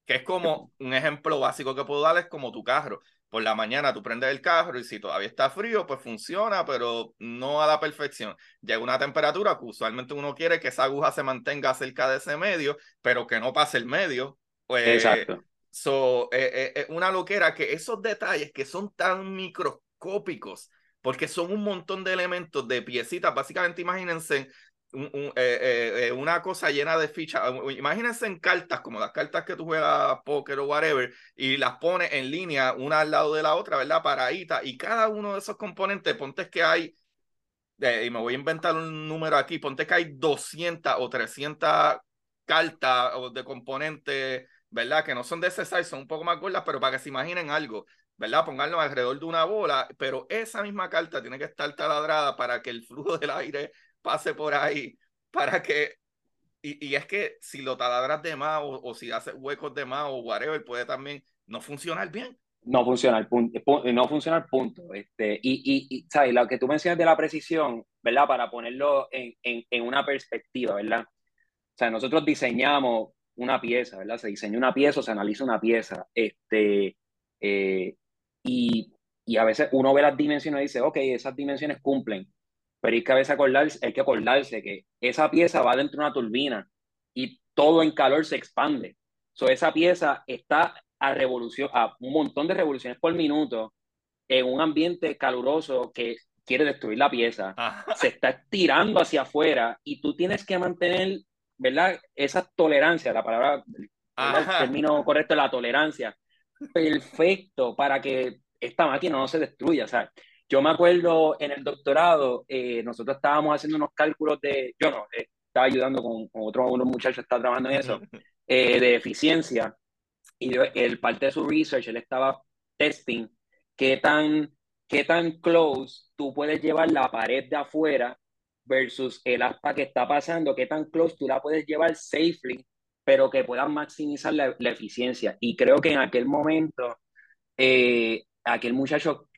Que es como un ejemplo básico que puedo dar es como tu carro por la mañana tú prendes el carro y si todavía está frío, pues funciona, pero no a la perfección. Llega una temperatura que usualmente uno quiere que esa aguja se mantenga cerca de ese medio, pero que no pase el medio. Pues, Exacto. So, eh, eh, una loquera que esos detalles que son tan microscópicos, porque son un montón de elementos de piecitas, básicamente imagínense un, eh, eh, una cosa llena de fichas. Imagínense en cartas, como las cartas que tú juegas póker o whatever, y las pones en línea una al lado de la otra, ¿verdad? Paradita, y cada uno de esos componentes, ponte que hay, y me voy a inventar un número aquí, ponte que hay 200 o 300 cartas o de componentes, ¿verdad? Que no son de ese size, son un poco más gordas, pero para que se imaginen algo. ¿verdad? Ponganlo alrededor de una bola, pero esa misma carta tiene que estar taladrada para que el flujo del aire pase por ahí para que y, y, es que si lo taladras de más o, o, si haces huecos de más o whatever, puede también no funcionar bien. No funciona el punto, no funciona el punto. Este, y, y, y, ¿sabes? Lo que tú mencionas de la precisión, ¿verdad? Para ponerlo en, en, en, una perspectiva, ¿verdad? O sea, nosotros diseñamos una pieza, ¿verdad? Se diseña una pieza o se analiza una pieza. Este, eh, y, y a veces uno ve las dimensiones y dice, ok, esas dimensiones cumplen pero hay que, a veces acordarse, hay que acordarse que esa pieza va dentro de una turbina y todo en calor se expande. So, esa pieza está a revolución, a un montón de revoluciones por minuto en un ambiente caluroso que quiere destruir la pieza. Se está estirando hacia afuera y tú tienes que mantener, ¿verdad? Esa tolerancia, la palabra, el término correcto, la tolerancia, perfecto para que esta máquina no se destruya. O sea, yo me acuerdo en el doctorado, eh, nosotros estábamos haciendo unos cálculos de, yo no, eh, estaba ayudando con, otros unos muchachos, está trabajando en eso, eh, de eficiencia. Y el parte de su research, él estaba testing qué tan, qué tan close tú puedes llevar la pared de afuera versus el aspa que está pasando, qué tan close tú la puedes llevar safely, pero que puedan maximizar la, eficiencia. Y creo que en aquel momento, eh, aquel muchacho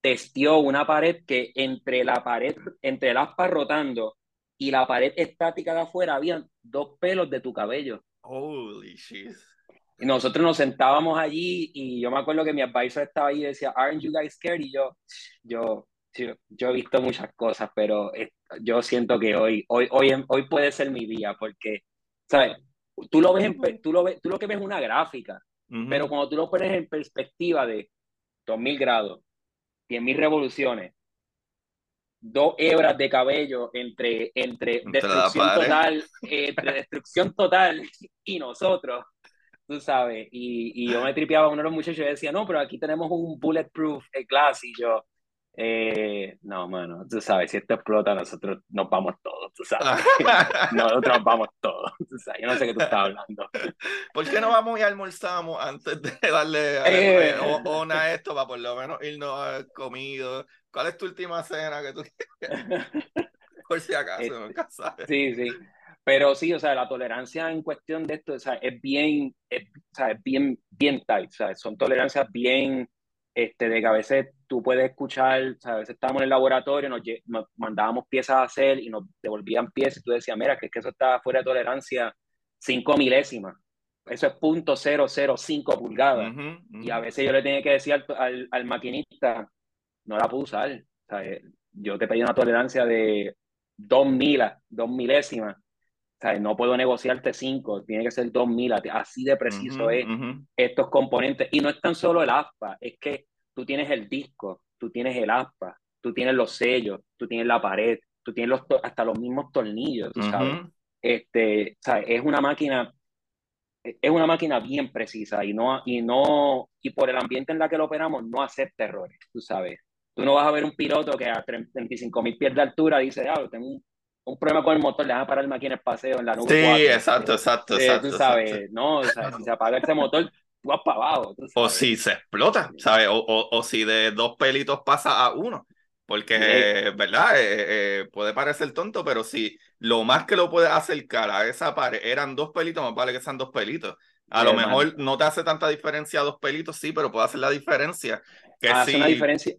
testió una pared que entre la pared, entre el aspa rotando y la pared estática de afuera, habían dos pelos de tu cabello. Holy shit. Y nosotros nos sentábamos allí y yo me acuerdo que mi advisor estaba ahí y decía, ¿Aren't you guys scared? Y yo, yo, yo, he visto muchas cosas, pero yo siento que hoy, hoy, hoy, hoy puede ser mi día porque, ¿sabes? Tú lo ves, en, tú lo ves, tú lo que ves es una gráfica, pero cuando tú lo pones en perspectiva de 2000 grados, 100.000 revoluciones, dos hebras de cabello entre, entre, destrucción total, entre destrucción total y nosotros, tú sabes, y, y, yo me tripeaba a uno de los muchachos y decía, no, pero aquí tenemos un bulletproof glass y yo, eh, no, mano, tú sabes, si esto explota, nosotros nos vamos todos, tú sabes. nosotros vamos todos, tú sabes. Yo no sé qué tú estás hablando. ¿Por qué no vamos y almorzamos antes de darle eh, ona a esto para por lo menos irnos a comido? ¿Cuál es tu última cena que tú Por si acaso, este, nunca sabes. Sí, sí. Pero sí, o sea, la tolerancia en cuestión de esto o sea, es bien, es, o sea, es bien, bien tight, o sea, son tolerancias bien este, de que a veces tú puedes escuchar, a veces estábamos en el laboratorio, nos, nos, mandábamos piezas a hacer y nos devolvían piezas y tú decías, mira, que es que eso está fuera de tolerancia 5 milésimas. Eso es punto .005 pulgadas. Y a veces yo le tenía que decir al, al, maquinista, no la puedo usar. O sea, eh, yo te pedí una tolerancia de 2 milas, 2 milésimas. Sea, no puedo negociarte 5, tiene que ser 2 milas. Así de preciso es estos componentes. Y no es tan solo el aspa, es que tú tienes el disco, tú tienes el aspa, tú tienes los sellos, tú tienes la pared, tú tienes los hasta los mismos tornillos, sabes. Este, ¿sabes? Es una máquina es una máquina bien precisa y no y no y por el ambiente en la que lo operamos no acepta errores, tú sabes. Tú no vas a ver un piloto que a 35 mil pies de altura dice, ah, tengo un, un, problema con el motor, le van a parar el máquina en paseo en la nube. Sí, exacto, exacto, eh, exacto. Tú sabes, no, o sea, si se apaga ese motor, vas para abajo. O si se explota, ¿sabes? O, o, o, si de dos pelitos pasa a uno. Porque, ¿verdad? Eh, eh, puede parecer tonto, pero si lo más que lo puede acercar a esa pared eran dos pelitos, más vale que sean dos pelitos. A lo mejor no te hace tanta diferencia dos pelitos, sí, pero puede hacer la diferencia. Que hace una diferencia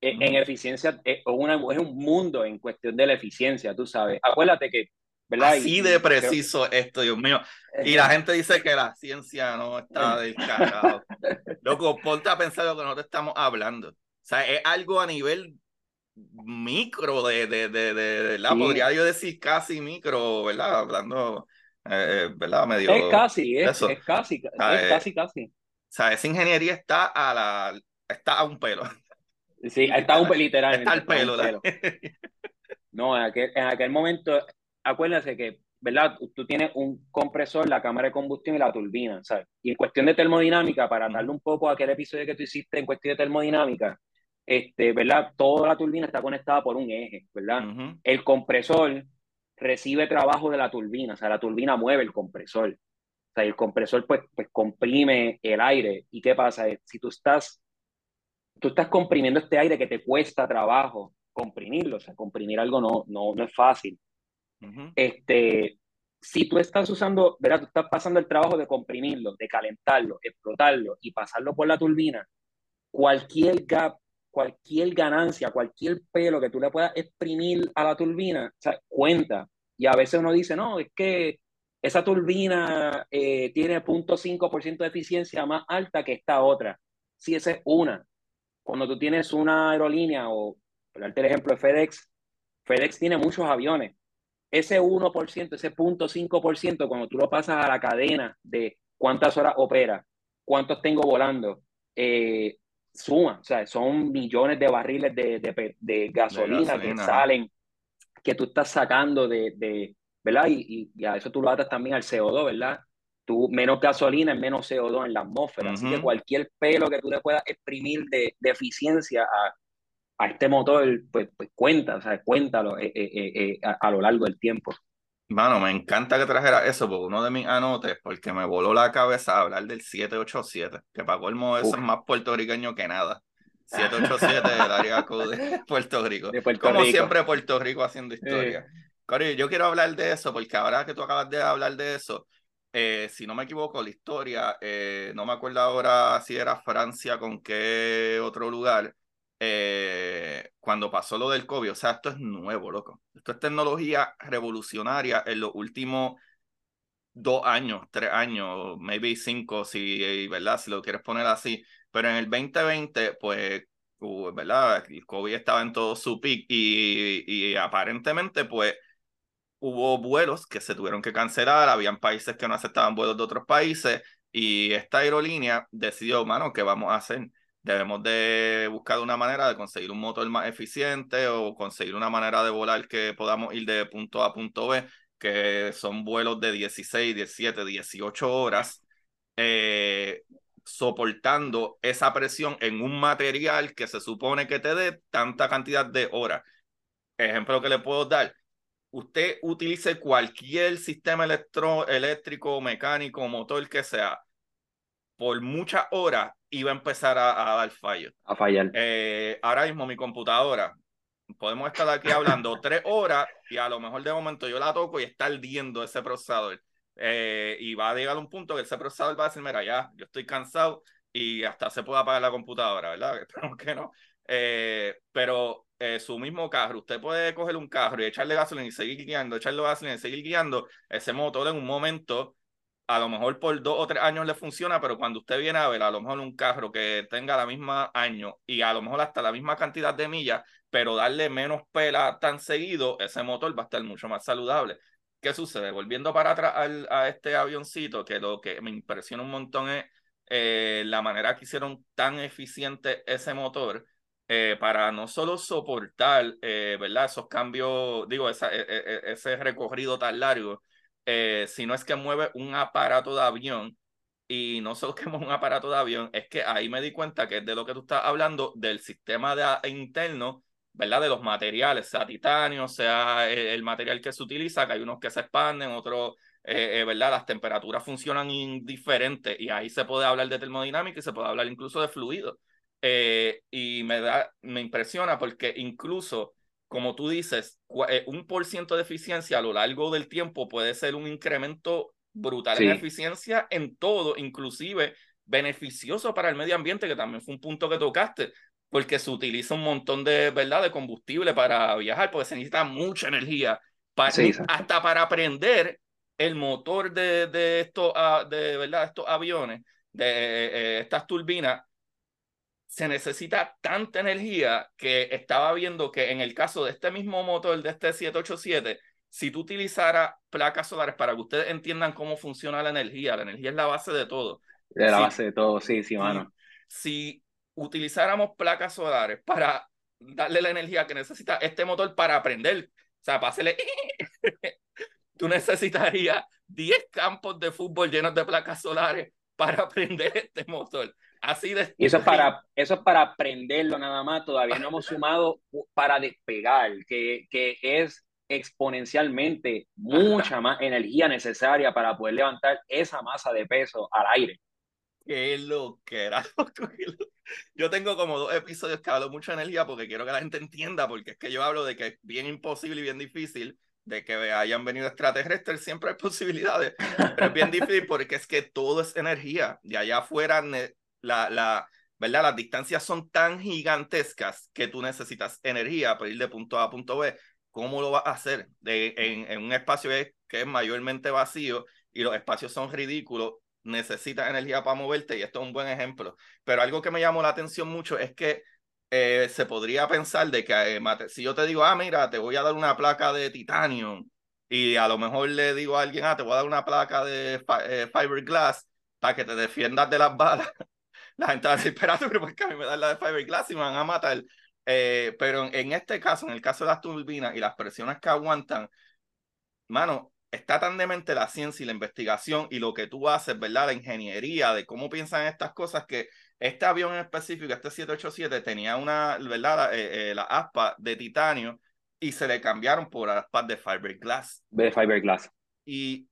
en, en eficiencia, es, una, es un mundo en cuestión de la eficiencia, tú sabes. Acuérdate que ¿verdad? Así de preciso esto, Dios mío. Y la gente dice que la ciencia no está del carajo. Loco, ponte a pensar lo que nosotros estamos hablando. O sea, es algo a nivel micro de, de, de, de, Podría yo decir casi micro, ¿verdad? Hablando, eh, ¿verdad? Medio... Es casi, es, es casi, es casi, casi. O sea, esa ingeniería está a la, está a un pelo. Sí, está un pelo, literal. Está al pelo. pelo. No, en aquel, en aquel momento acuérdense que, ¿verdad? Tú tienes un compresor, la cámara de combustión y la turbina, ¿sabes? Y en cuestión de termodinámica, para darle un poco a aquel episodio que tú hiciste en cuestión de termodinámica, este, ¿verdad? Toda la turbina está conectada por un eje, ¿verdad? El compresor recibe trabajo de la turbina, o sea, la turbina mueve el compresor. O sea, el compresor pues, pues comprime el aire. ¿Y qué pasa? Si tú estás, tú estás comprimiendo este aire que te cuesta trabajo comprimirlo, o sea, comprimir algo no, no, no es fácil este, si tú estás usando, ¿verdad? Tú estás pasando el trabajo de comprimirlo, de calentarlo, explotarlo y pasarlo por la turbina, cualquier gap, cualquier ganancia, cualquier pelo que tú le puedas exprimir a la turbina, o sea, cuenta. Y a veces uno dice, no, es que esa turbina eh, tiene 0.5% de eficiencia más alta que esta otra. Si esa es una. Cuando tú tienes una aerolínea, o por darte el ejemplo de FedEx, FedEx tiene muchos aviones ese 1%, ese 0.5%, cuando tú lo pasas a la cadena de cuántas horas opera, cuántos tengo volando, eh, suma, o sea, son millones de barriles de, de, gasolina, que salen, que tú estás sacando de, de ¿verdad? Y, y, a eso tú lo atas también al CO2, ¿verdad? Tú, menos gasolina es menos CO2 en la atmósfera, así que cualquier pelo que tú le puedas exprimir de, de eficiencia a, a este motor, pues, pues cuenta, o sea, cuéntalo eh, eh, eh, a, lo largo del tiempo. Mano, me encanta que trajera eso, porque uno de mis anotes, porque me voló la cabeza hablar del 787, que para colmo eso es más puertorriqueño que nada. 787 del área de Puerto Rico. Como siempre, Puerto Rico haciendo historia. yo quiero hablar de eso, porque ahora que tú acabas de hablar de eso, eh, si no me equivoco, la historia, eh, no me acuerdo ahora si era Francia con qué otro lugar, eh, cuando pasó lo del COVID. O sea, esto es nuevo, loco. Esto es tecnología revolucionaria en los últimos dos años, tres años, maybe cinco, si, ¿verdad? Si lo quieres poner así. Pero en el 2020, pues, ¿verdad? El COVID estaba en todo su pic y, y aparentemente, pues, hubo vuelos que se tuvieron que cancelar, habían países que no aceptaban vuelos de otros países y esta aerolínea decidió, mano, ¿qué vamos a hacer? Debemos de buscar una manera de conseguir un motor más eficiente o conseguir una manera de volar que podamos ir de punto A a punto B, que son vuelos de 16, 17, 18 horas, eh, soportando esa presión en un material que se supone que te dé tanta cantidad de horas. Ejemplo que le puedo dar, usted utilice cualquier sistema electro, eléctrico, mecánico, motor que sea, por muchas horas iba a empezar a, dar fallo. A fallar. Eh, ahora mismo mi computadora, podemos estar aquí hablando tres horas y a lo mejor de momento yo la toco y está ardiendo ese procesador. Eh, y va a llegar un punto que ese procesador va a decir, mira, ya, yo estoy cansado y hasta se puede apagar la computadora, ¿verdad? Esperemos que no. Eh, pero eh, su mismo carro, usted puede coger un carro y echarle gasolina y seguir guiando, echarle gasolina y seguir guiando, ese motor en un momento, a lo mejor por dos o tres años le funciona, pero cuando usted viene a ver a lo mejor un carro que tenga la misma año y a lo mejor hasta la misma cantidad de millas, pero darle menos pela tan seguido, ese motor va a estar mucho más saludable. ¿Qué sucede? Volviendo para atrás a este avioncito, que lo que me impresiona un montón es eh, la manera que hicieron tan eficiente ese motor eh, para no solo soportar, eh, ¿verdad? Esos cambios, digo, esa, e, e, e, ese recorrido tan largo, eh, sino es que mueve un aparato de avión y no solo que mueve un aparato de avión, es que ahí me di cuenta que de lo que tú estás hablando, del sistema de, interno, ¿verdad? De los materiales, sea titanio, sea el, material que se utiliza, que hay unos que se expanden, otros, ¿verdad? Las temperaturas funcionan indiferentes y ahí se puede hablar de termodinámica y se puede hablar incluso de fluido. Eh, y me, da, me impresiona porque incluso, como tú dices, eh, un por ciento de eficiencia a lo largo del tiempo puede ser un incremento brutal en eficiencia en todo, inclusive beneficioso para el medio ambiente, que también fue un punto que tocaste, porque se utiliza un montón de, ¿verdad? de combustible para viajar, porque se necesita mucha energía, para, hasta para prender el motor de, de, estos, ah, de, ¿verdad? estos aviones, de eh, estas turbinas, se necesita tanta energía que estaba viendo que en el caso de este mismo motor, de este 787, si tú utilizaras placas solares para que ustedes entiendan cómo funciona la energía, la energía es la base de todo. Es la base de todo, sí, sí, mano. Si, utilizáramos placas solares para darle la energía que necesita este motor para aprender, o sea, para hacerle... tú necesitarías 10 campos de fútbol llenos de placas solares para aprender este motor. Así de y eso es para eso es para aprenderlo nada más, todavía no hemos sumado para despegar, que, que es exponencialmente mucha más energía necesaria para poder levantar esa masa de peso al aire. Qué lo que era. Yo tengo como dos episodios que hablo mucho de energía porque quiero que la gente entienda, porque es que yo hablo de que es bien imposible y bien difícil de que hayan venido extraterrestres, siempre hay posibilidades, pero es bien difícil porque es que todo es energía y allá afuera la, la, ¿verdad? Las distancias son tan gigantescas que tú necesitas energía para ir de punto A a punto B. ¿Cómo lo vas a hacer de, en, en, un espacio que es mayormente vacío y los espacios son ridículos? Necesitas energía para moverte y esto es un buen ejemplo. Pero algo que me llamó la atención mucho es que eh, se podría pensar de que eh, si yo te digo, ah, mira, te voy a dar una placa de titanio y a lo mejor le digo a alguien, ah, te voy a dar una placa de eh, fiberglass para que te defiendas de las balas, la gente va a decir, espérate, pero porque a mí me dan la de fiberglass y me van a matar. pero en, este caso, en el caso de las turbinas y las presiones que aguantan, mano, está tan demente la ciencia y la investigación y lo que tú haces, ¿verdad? La ingeniería de cómo piensan estas cosas que este avión en específico, este 787, tenía una, ¿verdad? La, eh, eh, la aspa de titanio y se le cambiaron por aspas de fiberglass. De fiberglass. Y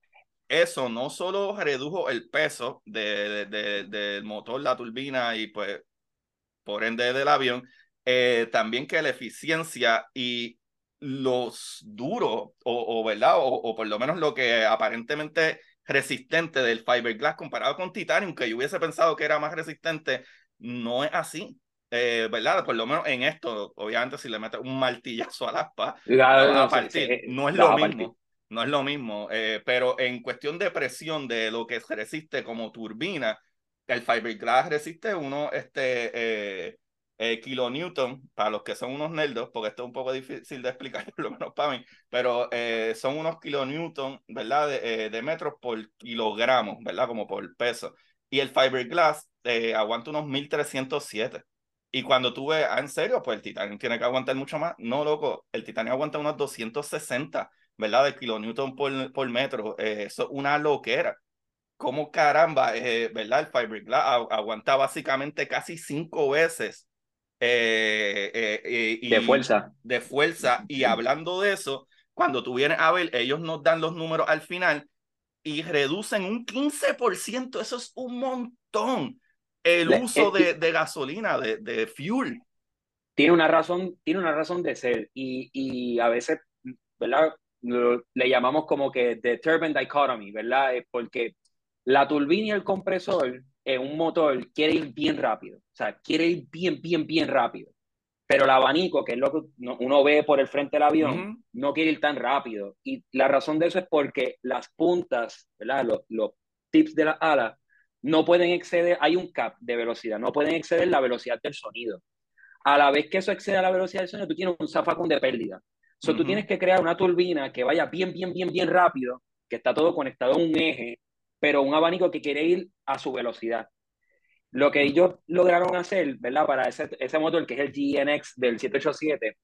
eso no solo redujo el peso de, de, del motor, la turbina y pues por ende del avión, eh, también que la eficiencia y los duros, o, o verdad, o, o, por lo menos lo que aparentemente resistente del fiberglass comparado con titanium, que yo hubiese pensado que era más resistente, no es así. Eh, ¿Verdad? Por lo menos en esto, obviamente, si le metes un martillazo al aspa, a partir. no es lo mismo. No es lo mismo, eh, pero en cuestión de presión de lo que resiste como turbina, el fiberglass resiste uno, este, eh, eh, kilonewton, para los que son unos nerdos, porque esto es un poco difícil de explicar, por lo menos para mí, pero eh, son unos kilonewton, ¿verdad? De, de, metros por kilogramo, ¿verdad? Como por peso. Y el fiberglass aguanta unos 1307. Y cuando tú ves, ah, en serio, pues el titanio tiene que aguantar mucho más. No, loco, el titanio aguanta unos 260, ¿verdad? De kilonewton por, por metro. eso es una loquera cómo caramba, eh, ¿verdad? El fiberglass aguanta básicamente casi cinco veces eh, eh, y, de fuerza. De fuerza. Y hablando de eso, cuando tú vienes a ver, ellos nos dan los números al final y reducen un 15%, eso es un montón, el uso de, de, gasolina, de, de fuel. Tiene una razón, tiene una razón de ser y, y a veces, ¿verdad? Le llamamos como que the turbine dichotomy, ¿verdad? Porque la turbina y el compresor en un motor quiere ir bien rápido, o sea, quiere ir bien, bien, bien rápido. Pero el abanico, que es lo que uno ve por el frente del avión, no quiere ir tan rápido. Y la razón de eso es porque las puntas, ¿verdad? Los, los tips de la ala no pueden exceder, hay un cap de velocidad, no pueden exceder la velocidad del sonido. A la vez que eso excede la velocidad del sonido, tú tienes un zafacón de pérdida. So, Tú tienes que crear una turbina que vaya bien, bien, bien, bien rápido, que está todo conectado a un eje, pero un abanico que quiere ir a su velocidad. Lo que ellos lograron hacer, ¿verdad? Para ese, ese motor que es el GNX del 787,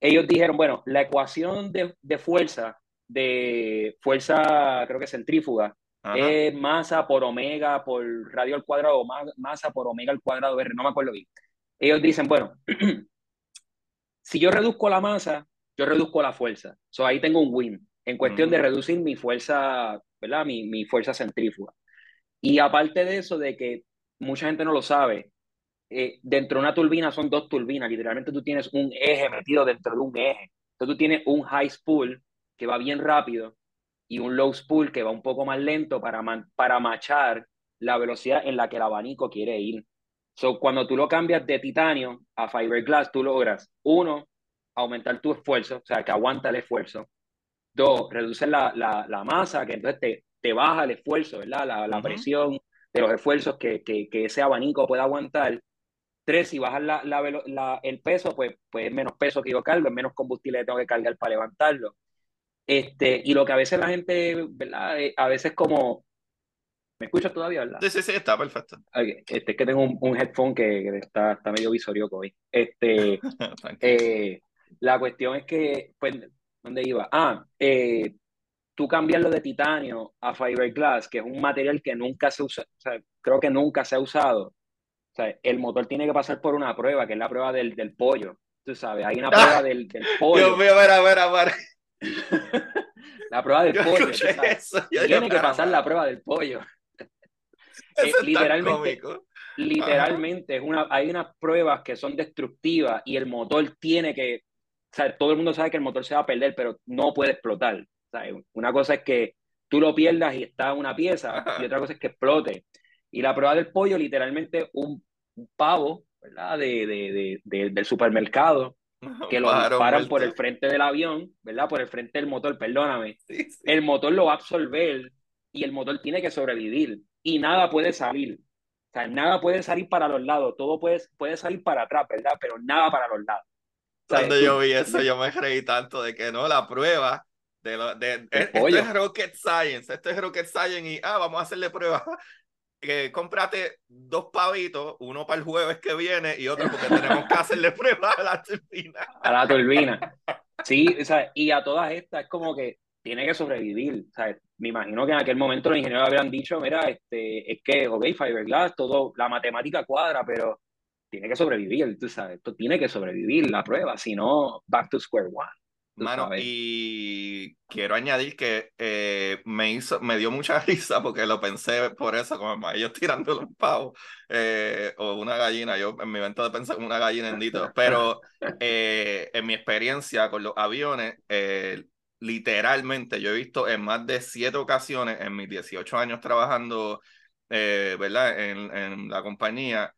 ellos dijeron, bueno, la ecuación de, de fuerza, de fuerza, creo que centrífuga, es masa por omega por radio al cuadrado, masa por omega al cuadrado R, no me acuerdo bien. Ellos dicen, bueno, si yo reduzco la masa, yo reduzco la fuerza. So, ahí tengo un win en cuestión de reducir mi fuerza ¿verdad? Mi, mi fuerza centrífuga. Y aparte de eso, de que mucha gente no lo sabe, eh, dentro de una turbina son dos turbinas, literalmente tú tienes un eje metido dentro de un eje. Entonces tú tienes un high spool que va bien rápido y un low spool que va un poco más lento para, para machar la velocidad en la que el abanico quiere ir. So, cuando tú lo cambias de titanio a fiberglass, tú logras, uno, aumentar tu esfuerzo, o sea, que aguanta el esfuerzo. Dos, reducir la, la, la, masa, que entonces te, te baja el esfuerzo, ¿verdad? La, la presión de los esfuerzos que, que, que, ese abanico pueda aguantar. Tres, si bajas la, la, el peso, pues, pues menos peso que yo cargo, es menos combustible tengo que cargar para levantarlo. Este, y lo que a veces la gente, ¿verdad? Eh, a veces como... ¿Me escuchas todavía, verdad? Sí, sí, sí, está perfecto. Este, es que tengo un, un headphone que, está, está medio visorioco hoy. Este, eh, la cuestión es que, pues, ¿Dónde iba? Ah, eh, tú cambiarlo de titanio a fiberglass, que es un material que nunca se usa, o sea, creo que nunca se ha usado. O sea, el motor tiene que pasar por una prueba, que es la prueba del, del pollo. Tú sabes, hay una prueba del, del, pollo. Dios mío, a ver, a ver, a ver. la prueba del pollo. tiene que pasar la prueba del pollo. Eh, literalmente, literalmente es una, hay unas pruebas que son destructivas y el motor tiene que sea, todo el mundo sabe que el motor se va a perder, pero no puede explotar. O sea, una cosa es que tú lo pierdas y está una pieza, y otra cosa es que explote. Y la prueba del pollo, literalmente un, pavo, ¿verdad? De, de, de, del supermercado, que lo disparan por el frente del avión, ¿verdad? Por el frente del motor, perdóname. El motor lo va a absorber y el motor tiene que sobrevivir y nada puede salir. O sea, nada puede salir para los lados, todo puede, puede salir para atrás, ¿verdad? Pero nada para los lados. Cuando yo vi eso, yo me reí tanto de que no, la prueba de, lo, de esto es rocket science, esto es rocket science y ah, vamos a hacerle prueba. Que cómprate dos pavitos, uno para el jueves que viene y otro porque tenemos que hacerle prueba a la turbina. A la turbina. Sí, o sea, y a todas estas es como que tiene que sobrevivir. O sea, me imagino que en aquel momento los ingenieros habían dicho, mira, este, es que, ok, fiberglass, todo, la matemática cuadra, pero tiene que sobrevivir, tú sabes, esto tiene que sobrevivir la prueba, si no, back to square one. Mano, y quiero añadir que eh, me hizo, me dio mucha risa porque lo pensé por eso, como ellos tirando un pavo eh, o una gallina. Yo en mi mente de pensar una gallina en pero eh, en mi experiencia con los aviones, literalmente yo he visto en más de siete ocasiones en mis 18 años trabajando, ¿verdad? En, en la compañía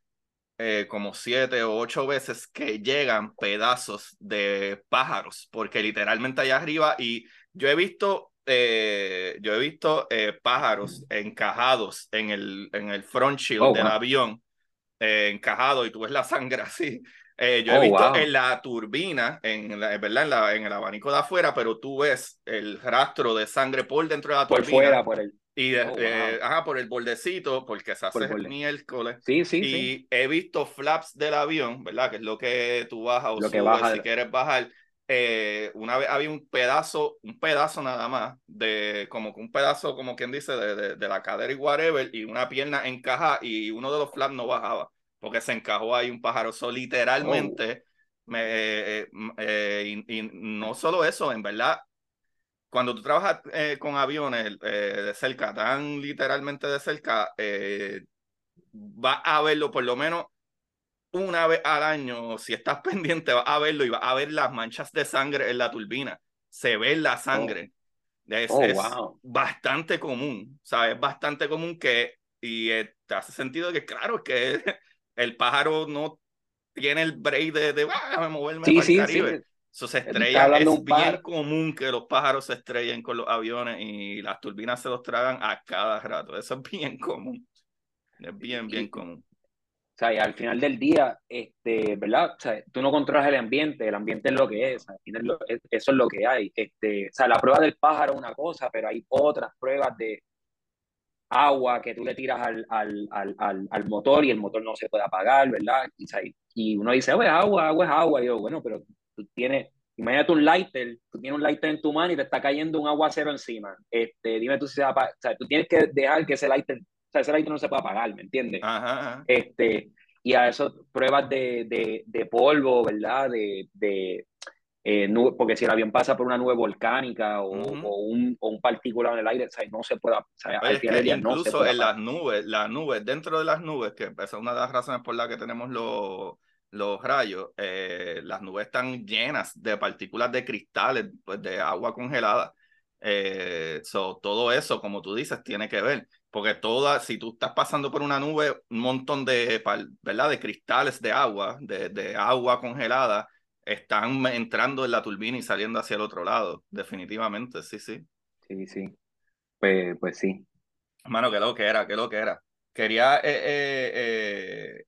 eh, como siete o ocho veces que llegan pedazos de pájaros, porque literalmente allá arriba, y yo he visto, eh, yo he visto eh, pájaros encajados en el, en el front shield oh, del avión, encajado, y tú ves la sangre así. yo he oh, visto en la turbina, en, la, ¿verdad? En, la, en el abanico de afuera, pero tú ves el rastro de sangre por dentro de la turbina. Por fuera, por el y oh, ajá, por el bordecito, porque se hace el miércoles. Sí, sí, y he visto flaps del avión, ¿verdad? Que es lo que tú bajas o lo que subes si quieres bajar. Eh, una vez había un pedazo, un pedazo nada más, de como un pedazo, como quien dice, de, de, la cadera y whatever, y una pierna encajada y uno de los flaps no bajaba, porque se encajó ahí un pájaro. So, literalmente, oh. me, eh, eh, y, y, no solo eso, en verdad, cuando tú trabajas eh, con aviones eh, de cerca, tan literalmente de cerca, eh, vas a verlo por lo menos una vez al año, si estás pendiente, vas a verlo y vas a ver las manchas de sangre en la turbina. Se ve la sangre. Oh. Es, oh, bastante común, ¿sabes? Es bastante común que, y te hace sentido que, claro, que el pájaro no tiene el break de, de ah, moverme para el Caribe. Eso se estrella. Es bien común que los pájaros se estrellen con los aviones y las turbinas se los tragan a cada rato. Eso es bien común. Es bien, bien común. O sea, y al final del día, este, ¿verdad? O sea, tú no controlas el ambiente, el ambiente es lo que es, eso es lo que hay. Este, o sea, la prueba del pájaro es una cosa, pero hay otras pruebas de agua que tú le tiras al, al, al, al motor y el motor no se puede apagar, ¿verdad? Y, y uno dice, oh, es agua, agua es agua. Y yo, bueno, pero tú tienes, imagínate un lighter, tú tienes un lighter en tu mano y te está cayendo un aguacero encima. Este, dime tú si se va a o sea, tú tienes que dejar que ese lighter, o sea, ese lighter no se pueda apagar, ¿me entiendes? Ajá, Este, y a eso pruebas de, de, de polvo, ¿verdad? De, de eh, porque si el avión pasa por una nube volcánica o, o, un, o un particulado en el aire, o sea, no se puede, o sea, incluso en las nubes, las nubes, dentro de las nubes, que es una de las razones por las que tenemos los los rayos, eh, las nubes están llenas de partículas de cristales, pues de agua congelada. Eh, todo eso, como tú dices, tiene que ver, porque toda, si tú estás pasando por una nube, un montón de, ¿verdad? de cristales de agua, de, de agua congelada, están entrando en la turbina y saliendo hacia el otro lado, definitivamente, sí, sí. Sí, sí. Pues, pues sí. Mano, qué lo que era, qué lo que era. Quería eh, eh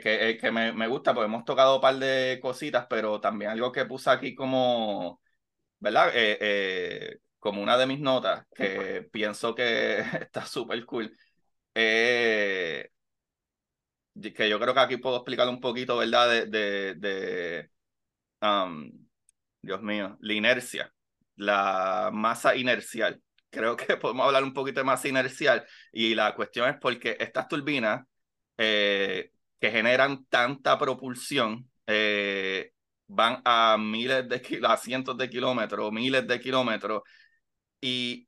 que, que me, me, gusta, porque hemos tocado un par de cositas, pero también algo que puse aquí como, ¿verdad? Eh, eh, como una de mis notas, que pienso que está súper cool, eh, que yo creo que aquí puedo explicar un poquito, ¿verdad? De, de, um, Dios mío, la inercia, la masa inercial. Creo que podemos hablar un poquito de masa inercial y la cuestión es porque estas turbinas eh, que generan tanta propulsión eh, van a miles de a cientos de kilómetros, miles de kilómetros, y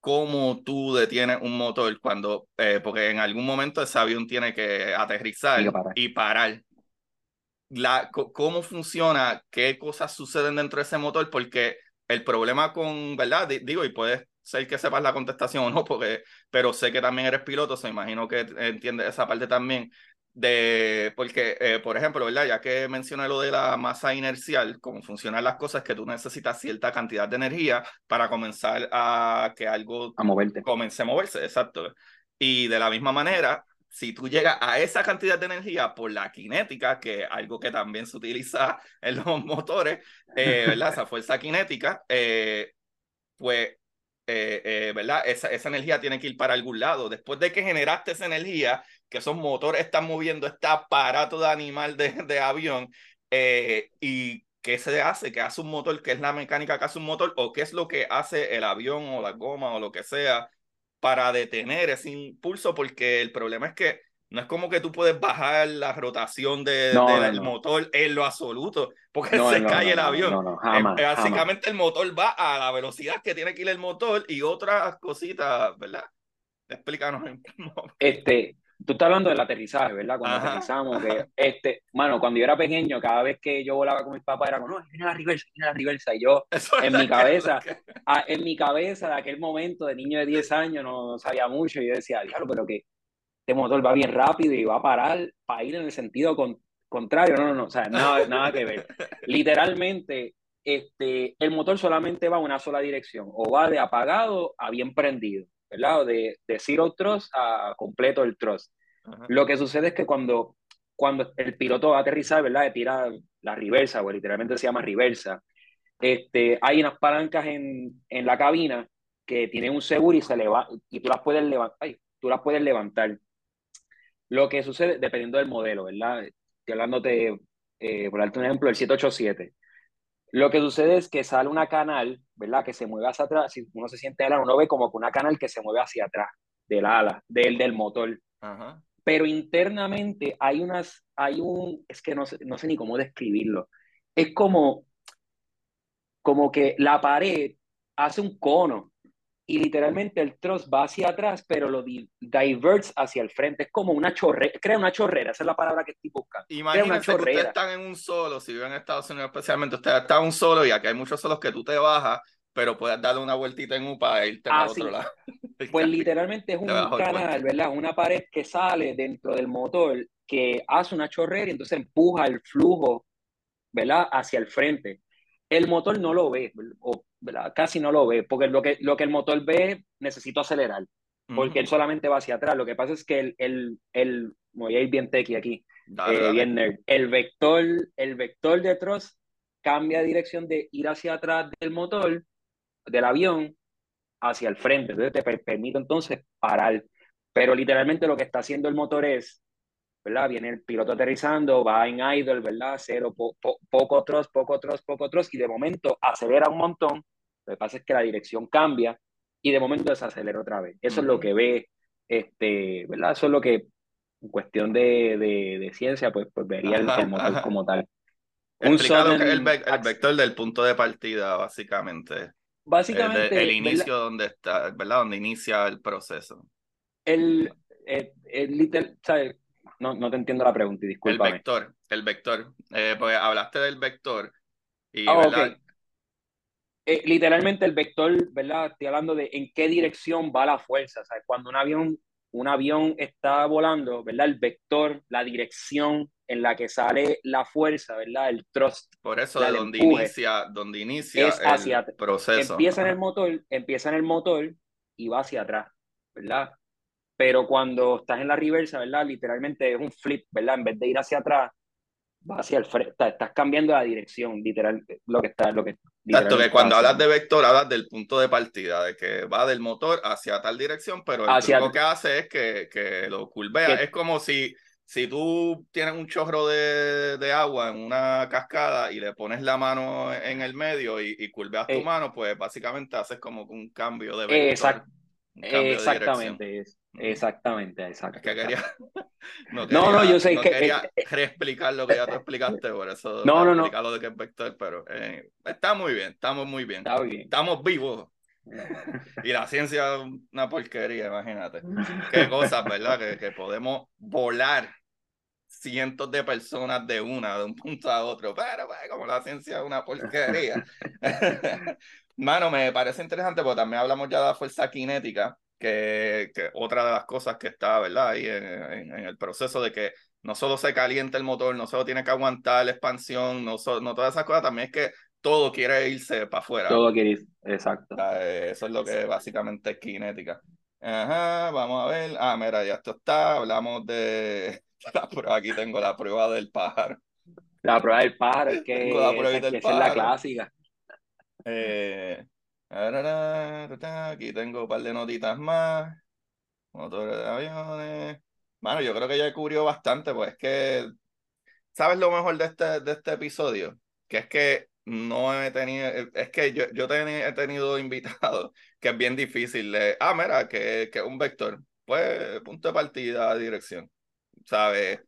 cómo tú detienes un motor cuando, eh, porque en algún momento ese avión tiene que aterrizar y parar. La, cómo funciona, qué cosas suceden dentro de ese motor, porque el problema con, ¿verdad? Digo, y puedes ser que sepas la contestación o no, porque, pero sé que también eres piloto, se imagino que entiendes esa parte también de, porque, eh, por ejemplo, ¿verdad? Ya que mencioné lo de la masa inercial, cómo funcionan las cosas, que tú necesitas cierta cantidad de energía para comenzar a que algo a moverte. comience a moverse, exacto. Y de la misma manera, si tú llegas a esa cantidad de energía por la cinética, que es algo que también se utiliza en los motores, eh, ¿verdad? Esa fuerza cinética, eh, pues ¿verdad? Esa, esa energía tiene que ir para algún lado. Después de que generaste esa energía, que esos motores están moviendo este aparato de animal de, de avión eh, y qué se hace, qué hace un motor, qué es la mecánica que hace un motor o qué es lo que hace el avión o la goma o lo que sea para detener ese impulso, porque el problema es que no es como que tú puedes bajar la rotación de, del motor en lo absoluto, porque se cae el avión. básicamente el motor va a la velocidad que tiene que ir el motor y otras cositas, ¿verdad? Explícanos. Este, tú estás hablando del aterrizaje, ¿verdad? Cuando aterrizamos, que, este, mano, cuando yo era pequeño, cada vez que yo volaba con mi papá era como, no, viene la reversa, viene la reversa, y yo, en mi cabeza, en mi cabeza de aquel momento de niño de 10 años, no, sabía mucho, y yo decía, diablo, pero que este motor va bien rápido y va a parar para ir en el sentido contrario, no, no, no, o sea, nada, nada que ver. Literalmente, este, el motor solamente va a una sola dirección, o va de apagado a bien prendido. ¿Verdad? De, de zero thrust a completo el thrust. Lo que sucede es que cuando, cuando el piloto va a aterrizar, ¿verdad? De tirar la reversa, o literalmente se llama reversa, este, hay unas palancas en, en la cabina que tienen un seguro y se y tú las puedes levantar, tú las puedes levantar. Lo que sucede, dependiendo del modelo, ¿verdad? Estoy hablando de, eh, por darte un ejemplo, el 787. Lo que sucede es que sale una canal, ¿verdad? Que se mueve hacia atrás. Si uno se siente ala, uno ve como que una canal que se mueve hacia atrás del ala, del, del motor. Pero internamente hay unas, hay un, es que no sé, no sé ni cómo describirlo. Es como, como que la pared hace un cono y literalmente el troz va hacia atrás, pero lo diverts hacia el frente. Es como una chorrera, crea una chorrera, esa es la palabra que estoy buscando. Imagínense que ustedes están en un solo, si viven en Estados Unidos especialmente, ustedes están en un solo y aquí hay muchos solos que tú te bajas, pero puedes darle una vueltita en UPA e irte al otro lado. Pues literalmente es un canal, ¿verdad? Una pared que sale dentro del motor que hace una chorrera y entonces empuja el flujo, ¿verdad? Hacia el frente. El motor no lo ve, o casi no lo ve, porque lo que, lo que el motor ve necesito acelerar, porque él solamente va hacia atrás. Lo que pasa es que el, el, el voy a ir bien tequi aquí, eh, el vector, el vector de thrust cambia de dirección de ir hacia atrás del motor, del avión, hacia el frente. Entonces te permite entonces parar. Pero literalmente lo que está haciendo el motor es ¿verdad? Viene el piloto aterrizando, va en idle, ¿verdad? Cero, poco thrust, poco thrust, poco thrust, y de momento acelera un montón. Lo que pasa es que la dirección cambia y de momento desacelera otra vez. Eso es lo que ve, este, ¿verdad? Eso es lo que, en cuestión de, de, ciencia, pues, pues vería el, motor como tal. Un el, vector del punto de partida, básicamente. Básicamente. El, inicio donde está, ¿verdad? Donde inicia el proceso. El, el, el, ¿sabes? No, no te entiendo la pregunta, disculpa. El vector, el vector. Eh, pues hablaste del vector. Y, ah, ¿verdad? Eh, literalmente el vector, ¿verdad? Estoy hablando de en qué dirección va la fuerza. ¿sabes? Cuando un avión, un avión está volando, ¿verdad? El vector, la dirección en la que sale la fuerza, ¿verdad? El thrust. Por eso de donde inicia, donde inicia es hacia, el proceso. Empieza en el motor, empieza en el motor y va hacia atrás, ¿verdad? pero cuando estás en la reversa, ¿verdad? Literalmente es un flip, ¿verdad? En vez de ir hacia atrás, va hacia el frente, estás cambiando la dirección, literal, lo que está, lo que... Exacto, que cuando hablas de vector, hablas del punto de partida, de que va del motor hacia tal dirección, pero lo que hace es que, que lo curvea. Es como si, si tú tienes un chorro de, de, agua en una cascada y le pones la mano en el medio y, y curveas tu eh. mano, pues básicamente haces como un cambio de vector. Exactamente, exactamente, exacto. que quería, no, no, yo sé que quería reexplicar lo que ya te explicaste, por eso no, no, no. lo de que es vector, pero eh, está muy bien, estamos muy bien. Está bien. Estamos vivos. y la ciencia es una porquería, imagínate. Qué cosas, ¿verdad? Que, que podemos volar cientos de personas de una, de un punto a otro, pero pues, como la ciencia es una porquería. Mano, me parece interesante porque también hablamos ya de la fuerza cinética, que, que otra de las cosas que está, ¿verdad? Ahí en, en, el proceso de que no solo se calienta el motor, no solo tiene que aguantar la expansión, no, no todas esas cosas, también es que todo quiere irse para afuera. Todo quiere irse, exacto. Eso es lo que básicamente es cinética. Ajá, vamos a ver. Ah, mira, ya esto está. Hablamos de. Aquí tengo la prueba del pájaro. La prueba del pájaro, es que, es la clásica. Eh, aquí tengo un par de notitas más. Motores de aviones. Bueno, yo creo que ya cubrió bastante, pues es que, ¿sabes lo mejor de este, de este episodio? Que es que no he tenido, es que yo, yo he tenido invitados que es bien difícil. ah, mira, que, que un vector, pues punto de partida, dirección. ¿sabes?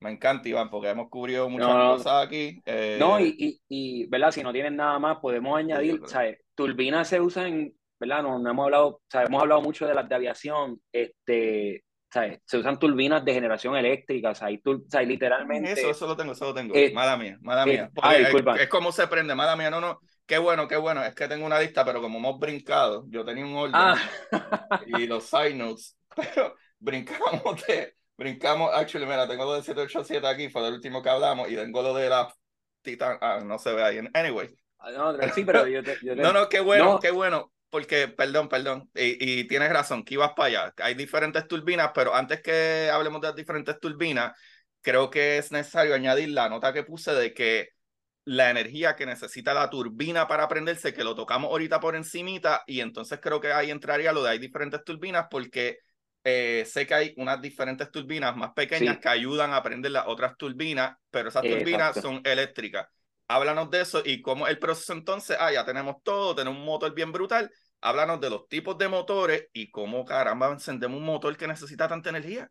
Me encanta, Iván, porque hemos cubrido muchas cosas aquí. No, y, y, y, ¿verdad? Si no tienen nada más, podemos añadir, ¿sabes? Turbinas se usan, ¿verdad? No, no hemos hablado, ¿sabes? Hemos hablado mucho de las de aviación, este, ¿sabes? Se usan turbinas de generación eléctrica, ¿sabes? literalmente... Eso, eso lo tengo, eso lo tengo. Eh, mala mía, mala eh, mía. Ah, es, es, como se prende, mala mía, no, no. Qué bueno, qué bueno. Es que tengo una lista, pero como hemos brincado, yo tenía un orden ah. y los side notes, pero brincamos de brincamos, actually, mira, tengo lo de 787 aquí, fue el último que hablamos, y tengo lo de la Titan, ah, no se ve ahí. Anyway. Ah, no, sí, pero yo te, no, no, qué bueno, qué bueno, porque, perdón, perdón, y, y, tienes razón, que ibas para allá. Hay diferentes turbinas, pero antes que hablemos de las diferentes turbinas, creo que es necesario añadir la nota que puse de que la energía que necesita la turbina para prenderse, que lo tocamos ahorita por encimita, y entonces creo que ahí entraría lo de hay diferentes turbinas, porque eh, sé que hay unas diferentes turbinas más pequeñas que ayudan a prender las otras turbinas, pero esas turbinas son eléctricas. Háblanos de eso y cómo el proceso entonces, ah, ya tenemos todo, tenemos un motor bien brutal. Háblanos de los tipos de motores y cómo caramba encendemos un motor que necesita tanta energía.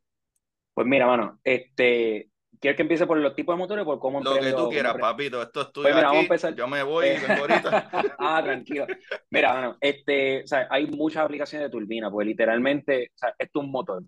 Pues mira, mano, este, ¿Quieres que empiece por los tipos de motores o por cómo Lo que tú quieras, papito. Esto es tuyo. Pues aquí. Yo me voy vengo ahorita. ah, tranquilo. Mira, bueno, este, o sea, hay muchas aplicaciones de turbina, pues literalmente, o sea, esto es un motor.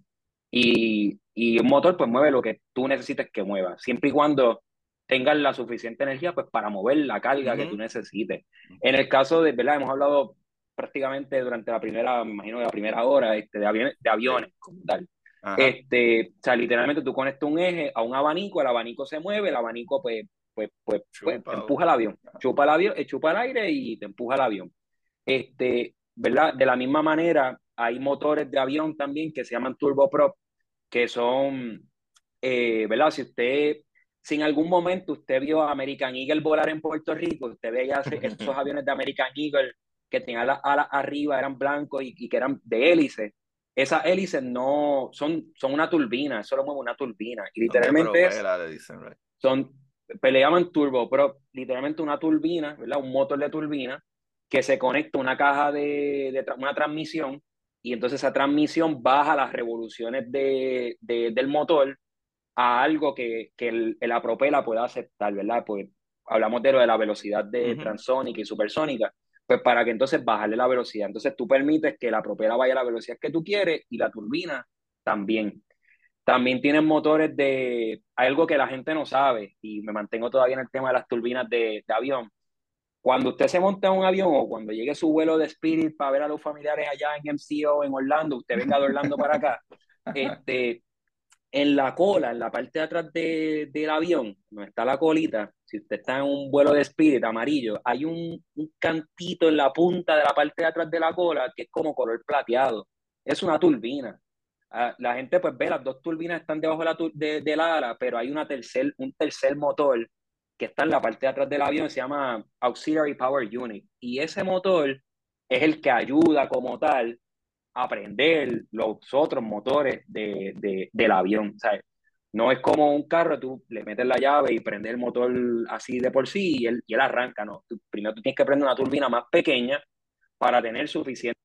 Y, y un motor, pues mueve lo que tú necesites que mueva, siempre y cuando tengas la suficiente energía, pues para mover la carga que tú necesites. En el caso de, ¿verdad? Hemos hablado prácticamente durante la primera, me imagino, la primera hora este, de, aviones, de aviones como tal. Este, o sea, literalmente tú conectas un eje a un abanico, el abanico se mueve, el abanico pues, pues, pues, pues empuja el avión, chupa el avión, eh, chupa el aire y te empuja el avión. Este, ¿verdad? De la misma manera, hay motores de avión también que se llaman turboprop, que son, eh, ¿verdad? Si usted, si en algún momento usted vio a American Eagle volar en Puerto Rico, usted veía esos aviones de American Eagle que tenían las alas arriba, eran blancos y, y que eran de hélice esas hélices no son, son una turbina, eso lo mueve una turbina. Y literalmente son, peleaban turbo, pero literalmente una turbina, ¿verdad? Un motor de turbina que se conecta a una caja de, de una transmisión y entonces esa transmisión baja las revoluciones de, de, del motor a algo que, que la propela pueda aceptar, ¿verdad? Pues hablamos de lo de la velocidad de transónica y supersónica pues para que entonces bajarle la velocidad. Entonces tú permites que la propela vaya a la velocidad que tú quieres y la turbina también. También tienen motores de algo que la gente no sabe y me mantengo todavía en el tema de las turbinas de, de avión. Cuando usted se monta en un avión o cuando llegue su vuelo de Spirit para ver a los familiares allá en MCO, en Orlando, usted venga de Orlando para acá, este, en la cola, en la parte de atrás de, del avión, donde está la colita, si usted está en un vuelo de Spirit amarillo, hay un, un, cantito en la punta de la parte de atrás de la cola que es como color plateado. Es una turbina. Ah, la gente pues ve, las dos turbinas están debajo de la, de, del ala, pero hay una tercer, un tercer motor que está en la parte de atrás del avión, se llama Auxiliary Power Unit. Y ese motor es el que ayuda como tal aprender los otros motores de, de, del avión. ¿sabes? No es como un carro, tú le metes la llave y prendes el motor así de por sí y él, y él arranca. No, primero tú tienes que prender una turbina más pequeña para tener suficiente.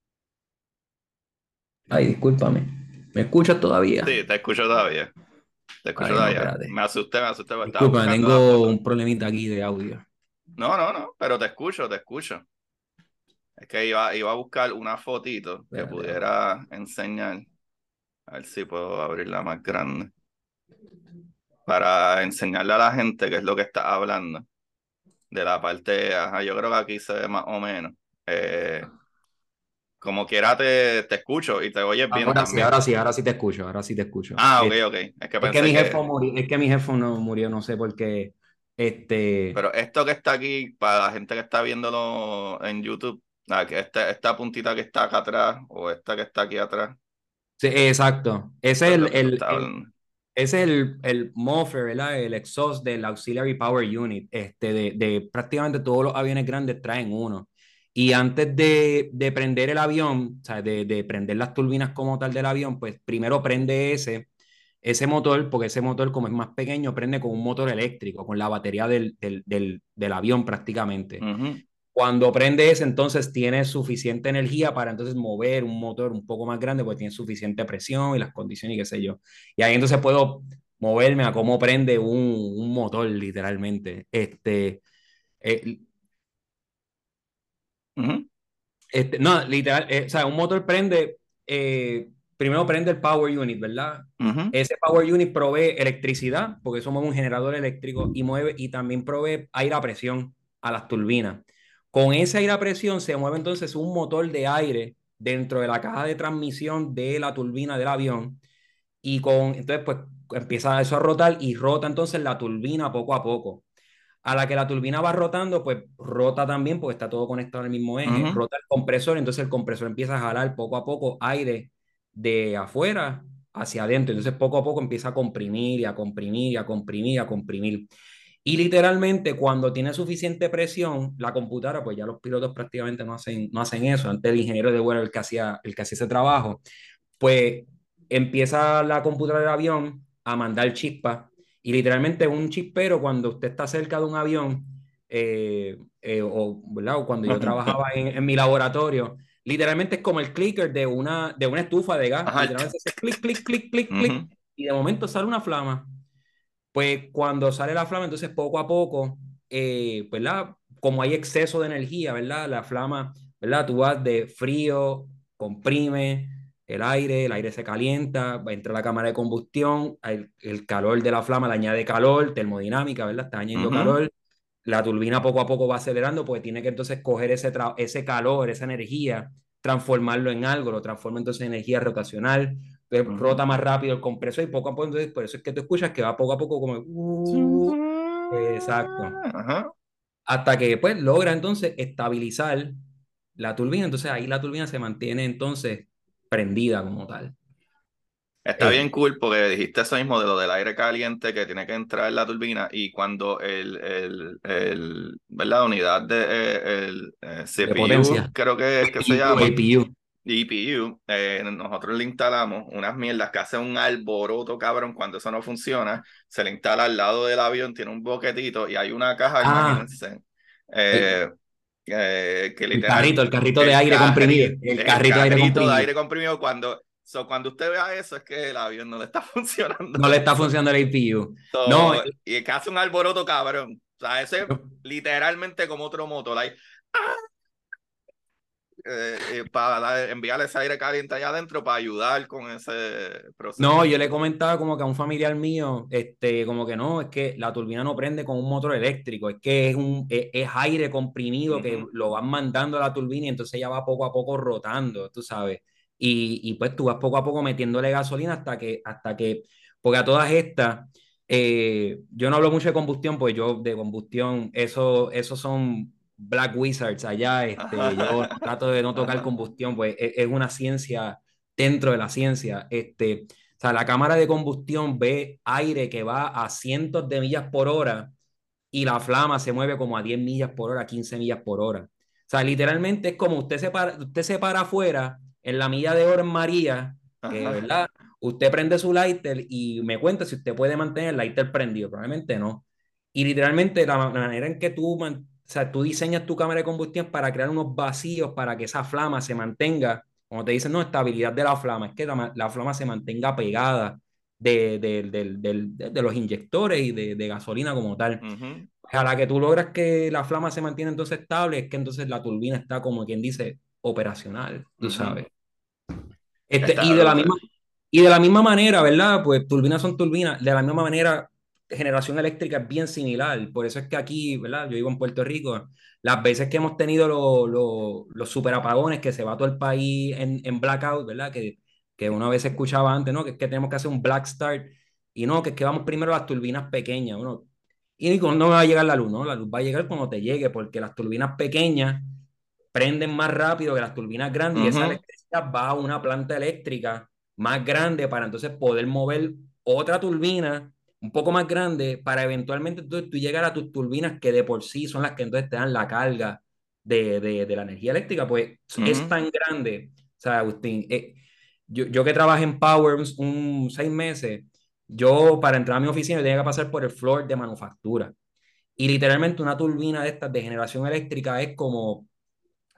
Ay, discúlpame. ¿Me escuchas todavía? Sí, te escucho todavía. Te escucho todavía. me asusté, me asusté. Disculpa, tengo un problemita aquí de audio. No, no, no, pero te escucho, te escucho. Es que iba, iba a buscar una fotito que pudiera enseñar. A ver si puedo abrirla más grande. Para enseñarle a la gente qué es lo que está hablando. De la parte, ajá, yo creo que aquí se ve más o menos. Eh, como quiera te, te escucho y te oyes bien. Ahora sí, ahora sí, ahora sí te escucho, ahora sí te escucho. Ah, ok, ok. Es que, mi jefe murió, es que mi jefe no murió, no sé por qué. Este... Pero esto que está aquí, para la gente que está viéndolo en YouTube, Ah, esta, esta puntita que está acá atrás o esta que está aquí atrás. Sí, exacto. Ese es el, el, es el, el muffler, ¿verdad? El exhaust del Auxiliary Power Unit. Este, de, de prácticamente todos los aviones grandes traen uno. Y antes de, de prender el avión, o sea, de, de, prender las turbinas como tal del avión, pues primero prende ese, ese motor, porque ese motor, como es más pequeño, prende con un motor eléctrico, con la batería del, del, del, del avión prácticamente. Cuando prende ese, entonces tiene suficiente energía para entonces mover un motor un poco más grande, porque tiene suficiente presión y las condiciones y qué sé yo. Y ahí entonces puedo moverme a cómo prende un, un motor, literalmente. Este, eh, este, no, literal, eh, o sea, un motor prende, eh, primero prende el power unit, ¿verdad? Ese power unit provee electricidad, porque somos un generador eléctrico y mueve y también provee aire a presión a las turbinas. Con ese aire a presión se mueve entonces un motor de aire dentro de la caja de transmisión de la turbina del avión y con entonces pues empieza eso a rotar y rota entonces la turbina poco a poco. A la que la turbina va rotando, pues rota también porque está todo conectado al mismo eje, rota el compresor, entonces el compresor empieza a jalar poco a poco aire de afuera hacia adentro, entonces poco a poco empieza a comprimir y a comprimir y a comprimir y a comprimir. Y literalmente cuando tiene suficiente presión, la computadora, pues ya los pilotos prácticamente no hacen, no hacen eso, antes el ingeniero de vuelo el que hacía, el que hacía ese trabajo, pues empieza la computadora del avión a mandar chispas y literalmente un chispero cuando usted está cerca de un avión, eh, eh, o, cuando yo trabajaba en, mi laboratorio, literalmente es como el clicker de una, de una estufa de gas, literalmente clic, clic, clic, clic, clic, y de momento sale una flama pues cuando sale la flama, entonces poco a poco, eh, ¿verdad? Como hay exceso de energía, ¿verdad? La flama, ¿verdad? Tú vas de frío, comprime el aire, el aire se calienta, entra la cámara de combustión, el, el, calor de la flama le añade calor, termodinámica, ¿verdad? Está añadiendo calor. La turbina poco a poco va acelerando, porque tiene que entonces coger ese, ese calor, esa energía, transformarlo en algo, lo transforma entonces en energía rotacional, rota más rápido el compresor y poco a poco, entonces por eso es que tú escuchas que va poco a poco como... Uh, exacto. Hasta que pues logra entonces estabilizar la turbina, entonces ahí la turbina se mantiene entonces prendida como tal. Está bien cool porque dijiste eso mismo de lo del aire caliente que tiene que entrar en la turbina y cuando el, el, el ¿verdad? unidad de, eh, el, eh, CPU, creo que es que se llama. EPU, eh, nosotros le instalamos unas mierdas que hacen un alboroto, cabrón, cuando eso no funciona, se le instala al lado del avión, tiene un boquetito y hay una caja, ah. imagínense, eh, eh, que el carrito, el carrito de aire comprimido. El, carrito, de aire comprimido. cuando, cuando usted vea eso es que el avión no le está funcionando. No le está funcionando el APU. no, y que hace un alboroto, cabrón. O sea, ese literalmente como otro motor. Like, ¡ah! Eh, eh, para enviarle ese aire caliente allá adentro para ayudar con ese proceso. No, yo le comentaba como que a un familiar mío, este, como que no, es que la turbina no prende con un motor eléctrico, es que es un es, aire comprimido que lo van mandando a la turbina y entonces ella va poco a poco rotando, tú sabes. Y, y pues tú vas poco a poco metiéndole gasolina hasta que, hasta que, porque a todas estas, eh, yo no hablo mucho de combustión, pues yo de combustión, eso, eso son Black Wizards allá, este, yo trato de no tocar combustión, pues e, es, una ciencia dentro de la ciencia. Este, o sea, la cámara de combustión ve aire que va a cientos de millas por hora y la flama se mueve como a 10 millas por hora, 15 millas por hora. O sea, literalmente es como usted se para, usted se para afuera en la milla de en María, ¿verdad? Usted prende su lighter y me cuenta si usted puede mantener el lighter prendido. Probablemente no. Y literalmente la manera en que tú o sea, tú diseñas tu cámara de combustión para crear unos vacíos para que esa flama se mantenga, como te dicen, no, estabilidad de la flama, es que la, flama se mantenga pegada de, de, los inyectores y de, gasolina como tal. A la que tú logras que la flama se mantiene entonces estable, es que entonces la turbina está como quien dice operacional, tú sabes. Este, y, de la misma, y de la misma manera, ¿verdad? Pues turbinas son turbinas, de la misma manera generación eléctrica es bien similar. Por eso es que aquí, ¿verdad? Yo vivo en Puerto Rico. Las veces que hemos tenido los super apagones, que se va todo el país en, en blackout, ¿verdad? Que, que una vez escuchaba antes, ¿no? Que es que tenemos que hacer un black start. Y no, que es que vamos primero a las turbinas pequeñas. Uno, y no va a llegar la luz, ¿no? La luz va a llegar cuando te llegue, porque las turbinas pequeñas prenden más rápido que las turbinas grandes y esa electricidad va a una planta eléctrica más grande para entonces poder mover otra turbina un poco más grande para eventualmente tú, tú, llegar a tus turbinas que de por sí son las que entonces te dan la carga de, de, la energía eléctrica, pues es tan grande. O sea, Agustín, eh, yo, yo, que trabajé en Power un, seis meses, yo para entrar a mi oficina tenía que pasar por el floor de manufactura. Y literalmente una turbina de estas de generación eléctrica es como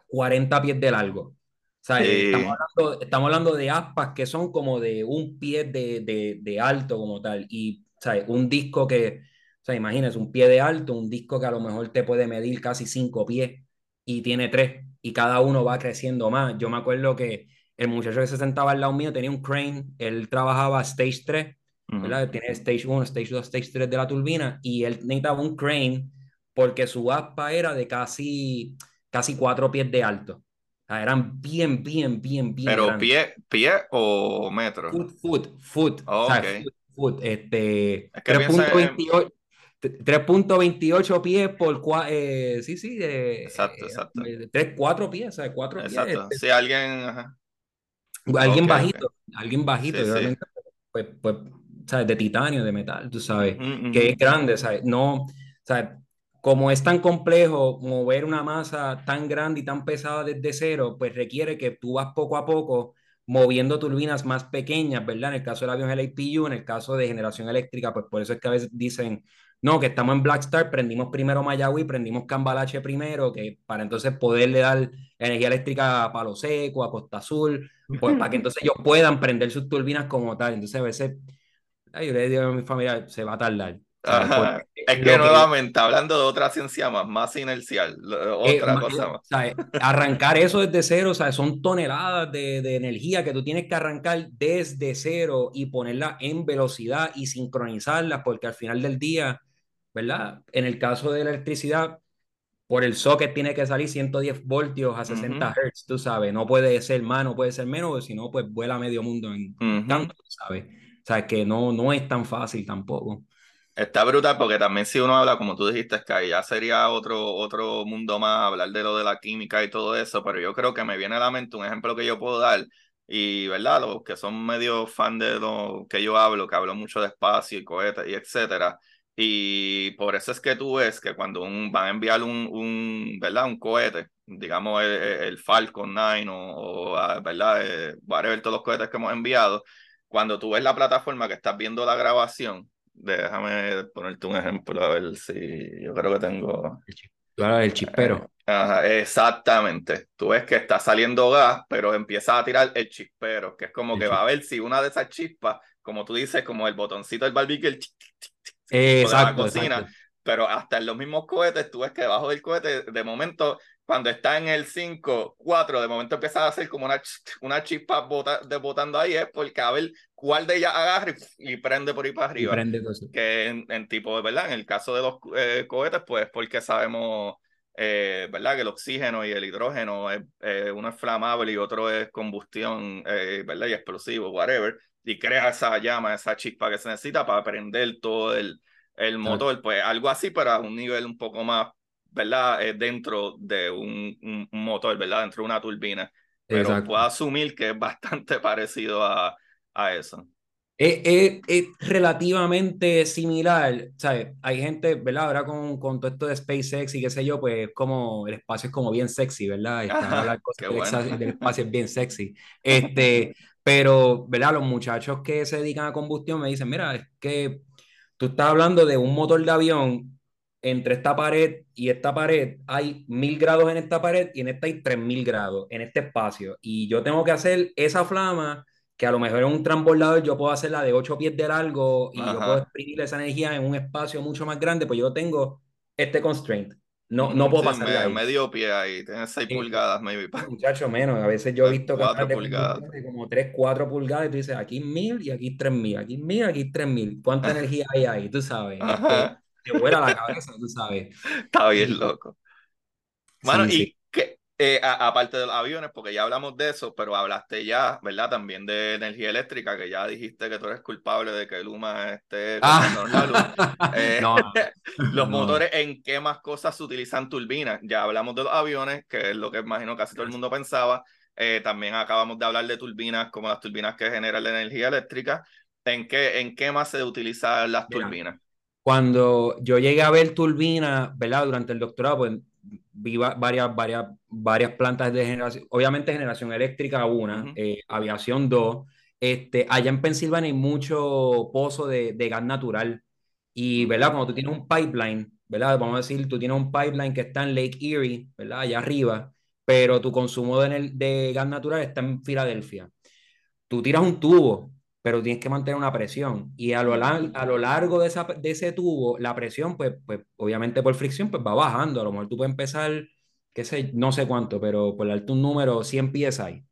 40 pies de largo. O sea, estamos, hablando, estamos, hablando, de aspas que son como de un pie de, de, de alto como tal. Y, ¿sabes? Un disco que, o sea, imagínense, un pie de alto, un disco que a lo mejor te puede medir casi cinco pies y tiene tres y cada uno va creciendo más. Yo me acuerdo que el muchacho que se sentaba al lado mío tenía un crane, él trabajaba stage 3, ¿verdad? Tiene stage 1, stage 2, stage 3 de la turbina y él necesitaba un crane porque su aspa era de casi, casi cuatro pies de alto. O sea, eran bien, bien, bien, bien. ¿Pero pie, pie o metro? Foot, foot, foot. o sea, foot, foot. Este, 3.28. 3.28 pies por eh, sí, sí, eh, exacto, exacto. 3, 4 pies, ¿sabes? 4 exacto. pies. Si alguien, ajá. alguien bajito, alguien bajito, sí, sí. Pues, pues, ¿sabes? De titanio, de metal, tú sabes, mm, mm, que es grande, ¿sabes? No, ¿sabes? Como es tan complejo mover una masa tan grande y tan pesada desde cero, pues requiere que tú vas poco a poco moviendo turbinas más pequeñas, ¿verdad? En el caso del avión el APU, en el caso de generación eléctrica, pues por eso es que a veces dicen, no, que estamos en Blackstar, prendimos primero Mayagüey, prendimos Cambalache primero, que para entonces poderle dar energía eléctrica a Palo Seco, a Costa Azul, pues para que entonces ellos puedan prender sus turbinas como tal. Entonces a veces, yo le digo a mi familia, se va a tardar. Es que nuevamente, hablando de otra ciencia más, más inercial, eh, otra cosa más. Arrancar eso desde cero, ¿sabes? son toneladas de, de, energía que tú tienes que arrancar desde cero y ponerla en velocidad y sincronizarla, porque al final del día, ¿verdad? En el caso de la electricidad, por el socket tiene que salir 110 voltios a 60 Hz, tú sabes, no puede ser más, no puede ser menos, si no, pues vuela medio mundo en tanto, ¿sabes? O sea, que no, no es tan fácil tampoco. Está brutal porque también si uno habla, como tú dijiste, que ya sería otro, otro mundo más hablar de lo de la química y todo eso, pero yo creo que me viene a la mente un ejemplo que yo puedo dar y, ¿verdad? Los que son medio fan de lo que yo hablo, que hablo mucho de espacio y cohetes y etcétera, y por eso es que tú ves que cuando un, van a enviar un, un, ¿verdad? un cohete, digamos el, Falcon 9 o, o ah, ¿verdad? Eh, ver todos los cohetes que hemos enviado, cuando tú ves la plataforma que estás viendo la grabación, Déjame ponerte un ejemplo, a ver si yo creo que tengo. Claro, el chispero. Eh, exactamente. Tú ves que está saliendo gas, pero empieza a tirar el chispero, que es como que va a ver si una de esas chispas, como tú dices, como el botoncito del barbecue, el exacto, de la cocina, pero hasta en los mismos cohetes, tú ves que debajo del cohete, de momento, cuando está en el 5, 4, de momento empieza a hacer como una, una chispa bota, de, botando ahí, es porque a ver cuál de ellas agarra y, prende por ahí para arriba. prende que en, en, tipo, ¿verdad? En el caso de los eh, cohetes, pues porque sabemos, eh, ¿verdad? Que el oxígeno y el hidrógeno, es, uno es flamable y otro es combustión, eh, ¿verdad? Y explosivo, whatever, y crea esa llama, esa chispa que se necesita para prender todo el, el motor, pues algo así, pero a un nivel un poco más ¿verdad? Eh, dentro de un, un, motor, ¿verdad? Dentro de una turbina. Pero puedo asumir que es bastante parecido a, a eso. Es, es, relativamente similar, ¿sabes? Hay gente, ¿verdad? Ahora con, con todo esto de SpaceX y qué sé yo, pues como el espacio es como bien sexy, ¿verdad? Está, cosas del espacio es bien sexy. Este, pero, ¿verdad? Los muchachos que se dedican a combustión me dicen, mira, es que tú estás hablando de un motor de avión entre esta pared y esta pared hay mil grados en esta pared y en esta hay tres mil grados en este espacio. Y yo tengo que hacer esa flama que a lo mejor en un transbordador yo puedo hacerla de ocho pies de largo y yo puedo exprimir esa energía en un espacio mucho más grande, pues yo tengo este constraint. No, no puedo pasar ahí. Medio pie ahí, tienes 6 pulgadas, maybe. Muchacho, menos. A veces yo he visto que pulgadas. como 3, 4 pulgadas y tú dices, aquí mil y aquí tres mil, aquí mil, aquí tres mil. ¿Cuánta energía hay ahí? Tú sabes. Este, te vuela la cabeza, tú sabes. Está bien loco. Bueno, y que, eh, aparte de los aviones, porque ya hablamos de eso, pero hablaste ya, ¿verdad? También de energía eléctrica, que ya dijiste que tú eres culpable de que Luma esté ah. eh, no, los motores, ¿en qué más cosas se utilizan turbinas? Ya hablamos de los aviones, que es lo que imagino casi todo el mundo pensaba. Eh, también acabamos de hablar de turbinas, como las turbinas que generan la energía eléctrica. ¿En qué, en qué más se utilizan las turbinas? Cuando yo llegué a ver turbinas, ¿verdad? Durante el doctorado, pues vi varias, varias, varias plantas de generación, obviamente generación eléctrica una, eh, aviación dos, este, allá en Pensilvania hay mucho pozo de, de gas natural y, ¿verdad? Cuando tú tienes un pipeline, ¿verdad? Vamos a decir, tú tienes un pipeline que está en Lake Erie, ¿verdad? Allá arriba, pero tu consumo de, de gas natural está en Filadelfia. Tú tiras un tubo, pero tienes que mantener una presión. Y a lo, a lo largo de, esa, de ese tubo, la presión, pues, pues obviamente por fricción, pues va bajando. A lo mejor tú puedes empezar, qué sé, no sé cuánto, pero por darte un número, 100 pies ahí.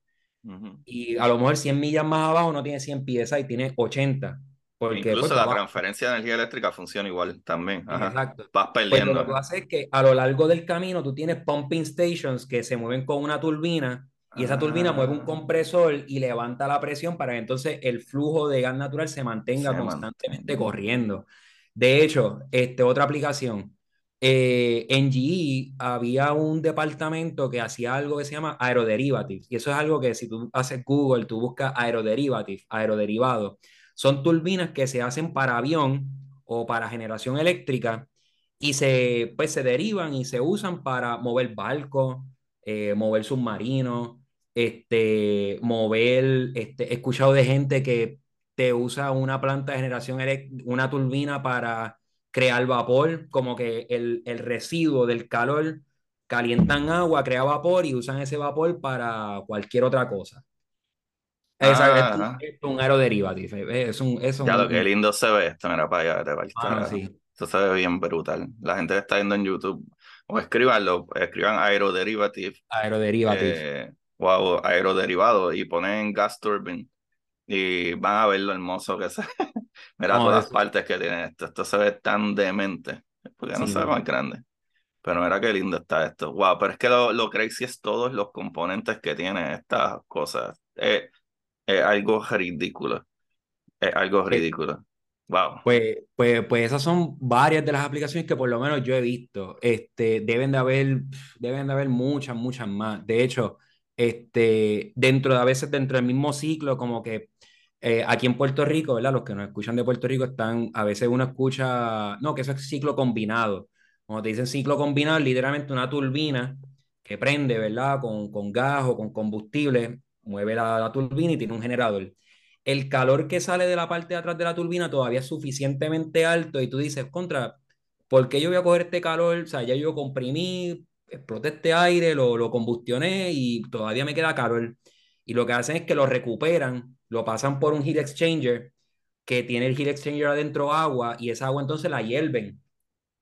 Y a lo mejor 100 millas más abajo no tiene 100 pies ahí, tiene 80. Porque, Incluso pues, la transferencia de energía eléctrica funciona igual también. Exacto. Vas pues, perdiendo. lo que pasa es que a lo largo del camino tú tienes pumping stations que se mueven con una turbina y esa turbina mueve un ah. compresor y levanta la presión para que entonces el flujo de gas natural se mantenga constantemente corriendo. De hecho, este, otra aplicación, eh, en GE había un departamento que hacía algo que se llama aeroderivatives. Y eso es algo que si tú haces Google, tú buscas aeroderivatives, aeroderivado. Son turbinas que se hacen para avión o para generación eléctrica y se, pues, se derivan y se usan para mover barcos, eh, mover submarinos, este, mover, este, he escuchado de gente que te usa una planta de generación, una turbina para crear vapor, como que el, el residuo del calor calientan agua, crea vapor y usan ese vapor para cualquier otra cosa. Ah, es, un aeroderivativo. Es un, es ya lo que lindo se ve esto, mira para allá, de ah, sí. Eso se ve bien brutal. La gente está viendo en YouTube o escribanlo, escriban aeroderivative. Aeroderivative. Eh, o aeroderivado y ponen gas turbine y van a ver lo hermoso que se mira todas las partes que tiene esto esto se ve tan demente porque no se ve más grande pero mira qué lindo está esto wow pero es que lo, lo crazy es todos los componentes que tiene estas cosas es, algo ridículo es algo ridículo Wow. Pues, pues, pues esas son varias de las aplicaciones que por lo menos yo he visto. Este, deben de haber, deben de haber muchas, muchas más. De hecho, este, dentro de a veces dentro del mismo ciclo, como que eh, aquí en Puerto Rico, ¿verdad? Los que nos escuchan de Puerto Rico están, a veces uno escucha, no, que eso es ciclo combinado. Cuando te dicen ciclo combinado, literalmente una turbina que prende, ¿verdad? Con, con gas o con combustible, mueve la, la turbina y tiene un generador. El calor que sale de la parte de atrás de la turbina todavía es suficientemente alto y tú dices, contra, ¿por qué yo voy a coger este calor? O sea, ya yo comprimí, exploté este aire, lo, lo combustioné y todavía me queda calor. Y lo que hacen es que lo recuperan, lo pasan por un heat exchanger que tiene el heat exchanger adentro agua y esa agua entonces la hierven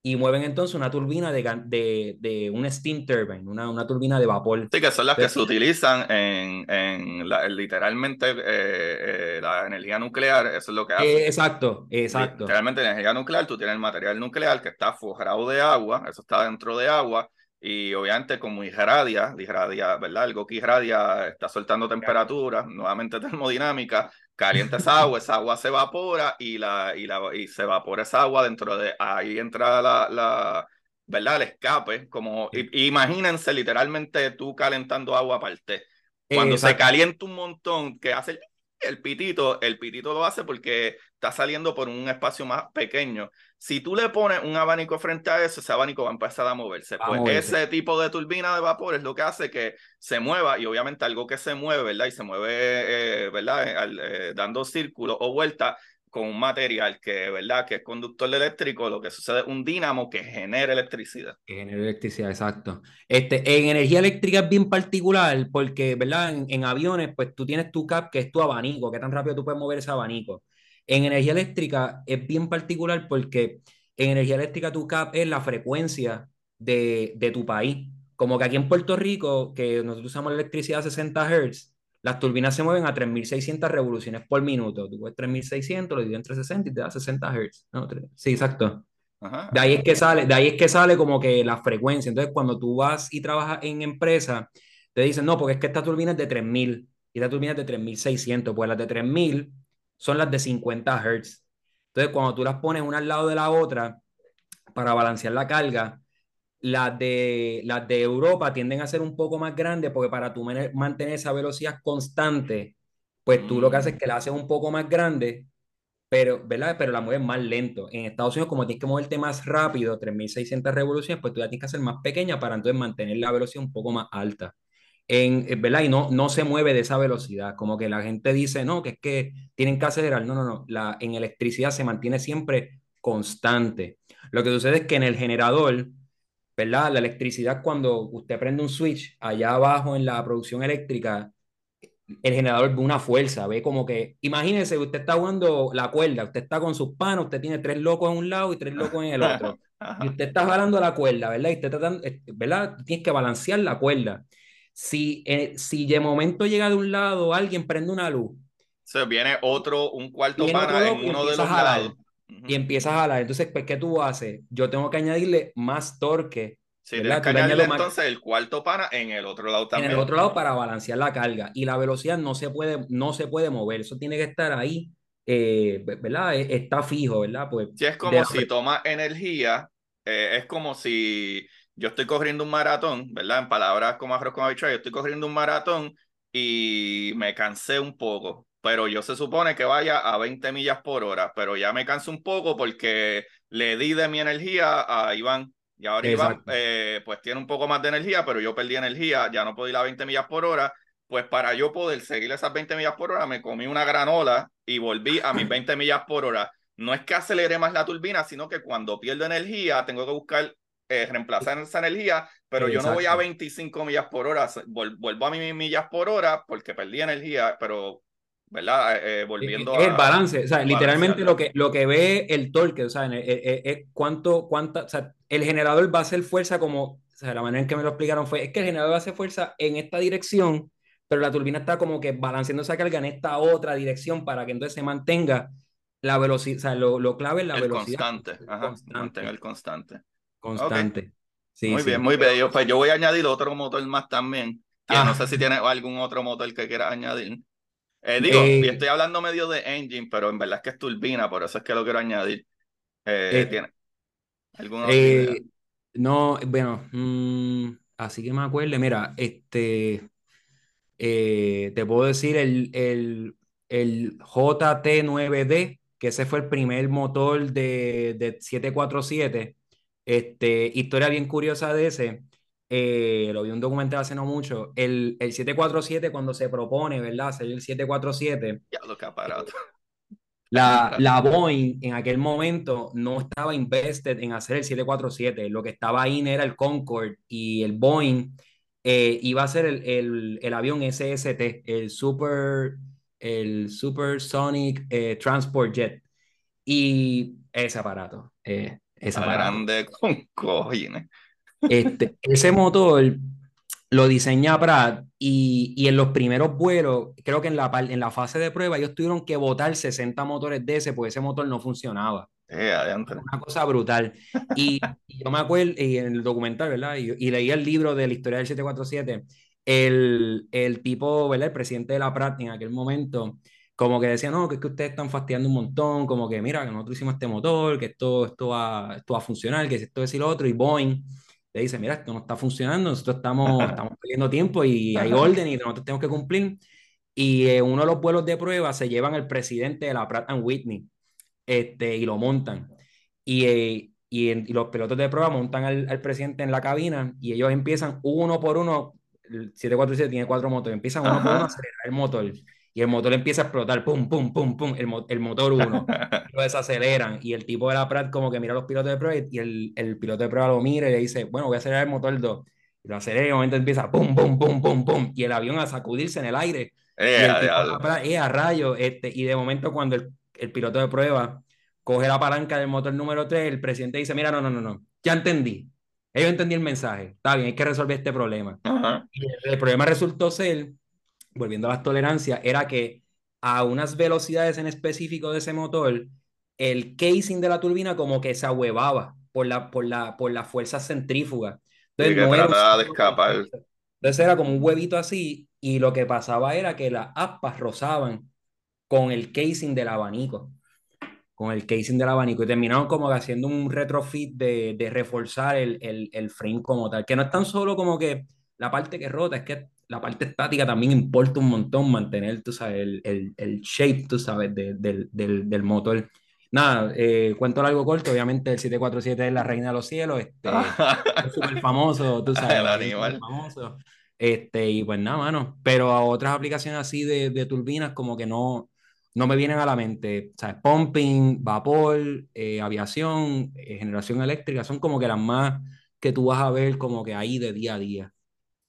y mueven entonces una turbina de, de, de un steam turbine, una, una, turbina de vapor. Sí, que son las que se utilizan en, en literalmente eh, eh, la energía nuclear, eso es lo que hace. exacto, exacto. Literalmente en energía nuclear tú tienes el material nuclear que está forrado de agua, eso está dentro de agua, y obviamente como irradia, irradia, ¿verdad? Algo que irradia está soltando temperatura, nuevamente termodinámica, calienta esa agua, esa agua se evapora y, la, y, la, y se evapora esa agua dentro de ahí entra la, la ¿verdad? El escape, como imagínense literalmente tú calentando agua aparte. Cuando se calienta un montón, que hace el pitito, el pitito lo hace porque está saliendo por un espacio más pequeño. Si tú le pones un abanico frente a eso, ese abanico va a empezar a moverse. pues ese tipo de turbina de vapor es lo que hace que se mueva y obviamente algo que se mueve, ¿verdad? Y se mueve, eh, ¿verdad? Eh, eh, dando círculos o vueltas con un material que, ¿verdad? Que es conductor eléctrico, lo que sucede es un dínamo que genera electricidad. Que genera electricidad, exacto. Este, en energía eléctrica es bien particular porque, ¿verdad? En, aviones, pues tú tienes tu cap, que es tu abanico, qué tan rápido tú puedes mover ese abanico. En energía eléctrica es bien particular porque en energía eléctrica tu cap es la frecuencia de, de tu país. Como que aquí en Puerto Rico, que nosotros usamos la electricidad a 60 Hz, las turbinas se mueven a 3.600 revoluciones por minuto. Tú puedes 3.600, lo divides entre 60 y te da 60 Hz. sí, exacto. De, ahí es que sale, de ahí es que sale como que la frecuencia. Entonces, cuando tú vas y trabajas en empresa, te dicen, no, porque es que esta turbina es de 3.000 y esta turbina es de 3.600. Pues las de 3.000 son las de 50 Hz. Entonces, cuando tú las pones una al lado de la otra para balancear la carga, las de, las de Europa tienden a ser un poco más grandes porque para tú mantener esa velocidad constante, pues tú lo que haces es que la haces un poco más grande, pero, ¿verdad? Pero la mueves más lento. En Estados Unidos, como tienes que moverte más rápido, 3.600 revoluciones, pues tú la tienes que hacer más pequeña para entonces mantener la velocidad un poco más alta. En, eh, ¿verdad? Y no, no se mueve de esa velocidad. Como que la gente dice, no, que es que tienen que acelerar. No, no, no. La, en electricidad se mantiene siempre constante. Lo que sucede es que en el generador, ¿verdad? La electricidad, cuando usted prende un switch allá abajo en la producción eléctrica, el generador ve una fuerza, ve como que, imagínese, usted está jugando la cuerda, usted está con sus panos, usted tiene tres locos en un lado y tres locos en el otro. y usted está jalando la cuerda, ¿verdad? Y usted está eh, ¿verdad? Tienes que balancear la cuerda. Si, eh, si de momento llega de un lado, alguien prende una luz. Se viene otro, un cuarto para en uno de los lados. Y empiezas a jalar. Entonces, pues, ¿qué tú haces? Yo tengo que añadirle más torque Sí, tienes que añadirle entonces el cuarto pana en el otro lado también. En el otro lado para balancear la carga. Y la velocidad no se puede, no se puede mover. Eso tiene que estar ahí, eh, ¿verdad? E, está fijo, ¿verdad? Pues, sí, es como si toma energía, eh, es como si yo estoy corriendo un maratón, ¿verdad? En palabras como arroz con habichuela, yo estoy corriendo un maratón y me cansé un poco, pero yo se supone que vaya a 20 millas por hora, pero ya me canso un poco porque le di de mi energía a Iván y ahora Iván, eh, pues tiene un poco más de energía, pero yo perdí energía, ya no puedo ir a 20 millas por hora. Pues para yo poder seguir esas 20 millas por hora, me comí una granola y volví a mis 20 millas por hora. No es que acelere más la turbina, sino que cuando pierdo energía, tengo que buscar eh, reemplazar esa energía, pero yo no voy a 25 millas por hora, vuelvo a mis millas por hora porque perdí energía, pero ¿verdad? Eh, volviendo El balance, o sea, literalmente lo que, lo que ve el torque, o sea, es, cuánto, cuánta, o sea, el generador va a hacer fuerza como, o sea, la manera en que me lo explicaron fue, es que el generador va a hacer fuerza en esta dirección, pero la turbina está como que balanceando esa carga en esta otra dirección para que entonces se mantenga la velocidad, o sea, lo, lo clave es la el velocidad. Constante, ajá, mantenga el constante. Constante. Sí, muy bien, muy bien. Yo, pues yo voy a añadir otro motor más también, que no ah. sé si tiene algún otro motor que quiera añadir. Eh, digo, eh, estoy hablando medio de engine, pero en verdad es que es turbina, por eso es que lo quiero añadir. Eh, ¿Tiene alguna No, bueno, mm, así que me acuerdo, mira, este, te puedo decir el, el, el JT9D, que ese fue el primer motor de, de 747. Este, historia bien curiosa de ese eh, lo vi un documental hace no mucho, el, el 747 cuando se propone, ¿verdad? Hacer el 747. Ya lo que aparato. La, la Boeing en aquel momento no estaba invested en hacer el 747, lo que estaba ahí era el Concorde y el Boeing eh, iba a ser el, el, el, avión SST, el Super, el Supersonic eh, Transport Jet. Y ese aparato, eh, aparato. grande con cojines. Este, ese motor lo diseña Pratt y, y, en los primeros vuelos, creo que en la, en la fase de prueba, ellos tuvieron que botar 60 motores de ese porque ese motor no funcionaba. Eh, Una cosa brutal. Y, yo me acuerdo, y en el documental, ¿verdad? Y, y, leí el libro de la historia del 747. El, el tipo, ¿verdad? El presidente de la Pratt en aquel momento, como que decía, no, que es que ustedes están fastidiando un montón, como que mira, que nosotros hicimos este motor, que esto, esto, va, esto va a funcionar, que esto es y lo otro, y Boeing le dice, mira, esto no está funcionando, nosotros estamos, estamos perdiendo tiempo y hay orden y nosotros tenemos que cumplir. Y en uno de los vuelos de prueba se llevan al presidente de la Pratt Whitney este, y lo montan. Y, eh, y, los pilotos de prueba montan al, al, presidente en la cabina y ellos empiezan uno por uno, el 747 tiene cuatro motores, empiezan uno por uno a acelerar el motor y el motor empieza a explotar, pum, pum, pum, pum, el, el motor uno, lo desaceleran y el tipo de la Pratt como que mira a los pilotos de prueba y el, el piloto de prueba lo mira y le dice, bueno, voy a acelerar el motor 2. Y lo acelera y de momento empieza pum, pum, pum, pum, pum, y el avión a sacudirse en el aire. Eh, y el eh, a rayo, este, y de momento cuando el, el, piloto de prueba coge la palanca del motor número 3, el presidente dice, mira, no, no, no, no, ya entendí. Yo entendí el mensaje. Está bien, hay que resolver este problema. Y el, el problema resultó ser volviendo a las tolerancias, era que a unas velocidades en específico de ese motor, el casing de la turbina como que se ahuevaba por la, por la, por la fuerza centrífuga. Entonces, no era, de escapar. Entonces era como un huevito así y lo que pasaba era que las aspas rozaban con el casing del abanico. Con el casing del abanico y terminaron como haciendo un retrofit de, de reforzar el, el, el frame como tal. Que no es tan solo como que la parte que rota, es que la parte estática también importa un montón mantener, tú sabes, el, el, el shape, tú sabes, de, del, del, del, motor. Nada, eh, cuento algo corto, obviamente el 747 es la reina de los cielos, este, es súper famoso, tú sabes. El animal. Famoso. Este, y pues nada, mano. Pero a otras aplicaciones así de, de turbinas, como que no, no me vienen a la mente, ¿sabes? Pumping, vapor, eh, aviación, eh, generación eléctrica, son como que las más que tú vas a ver como que ahí de día a día.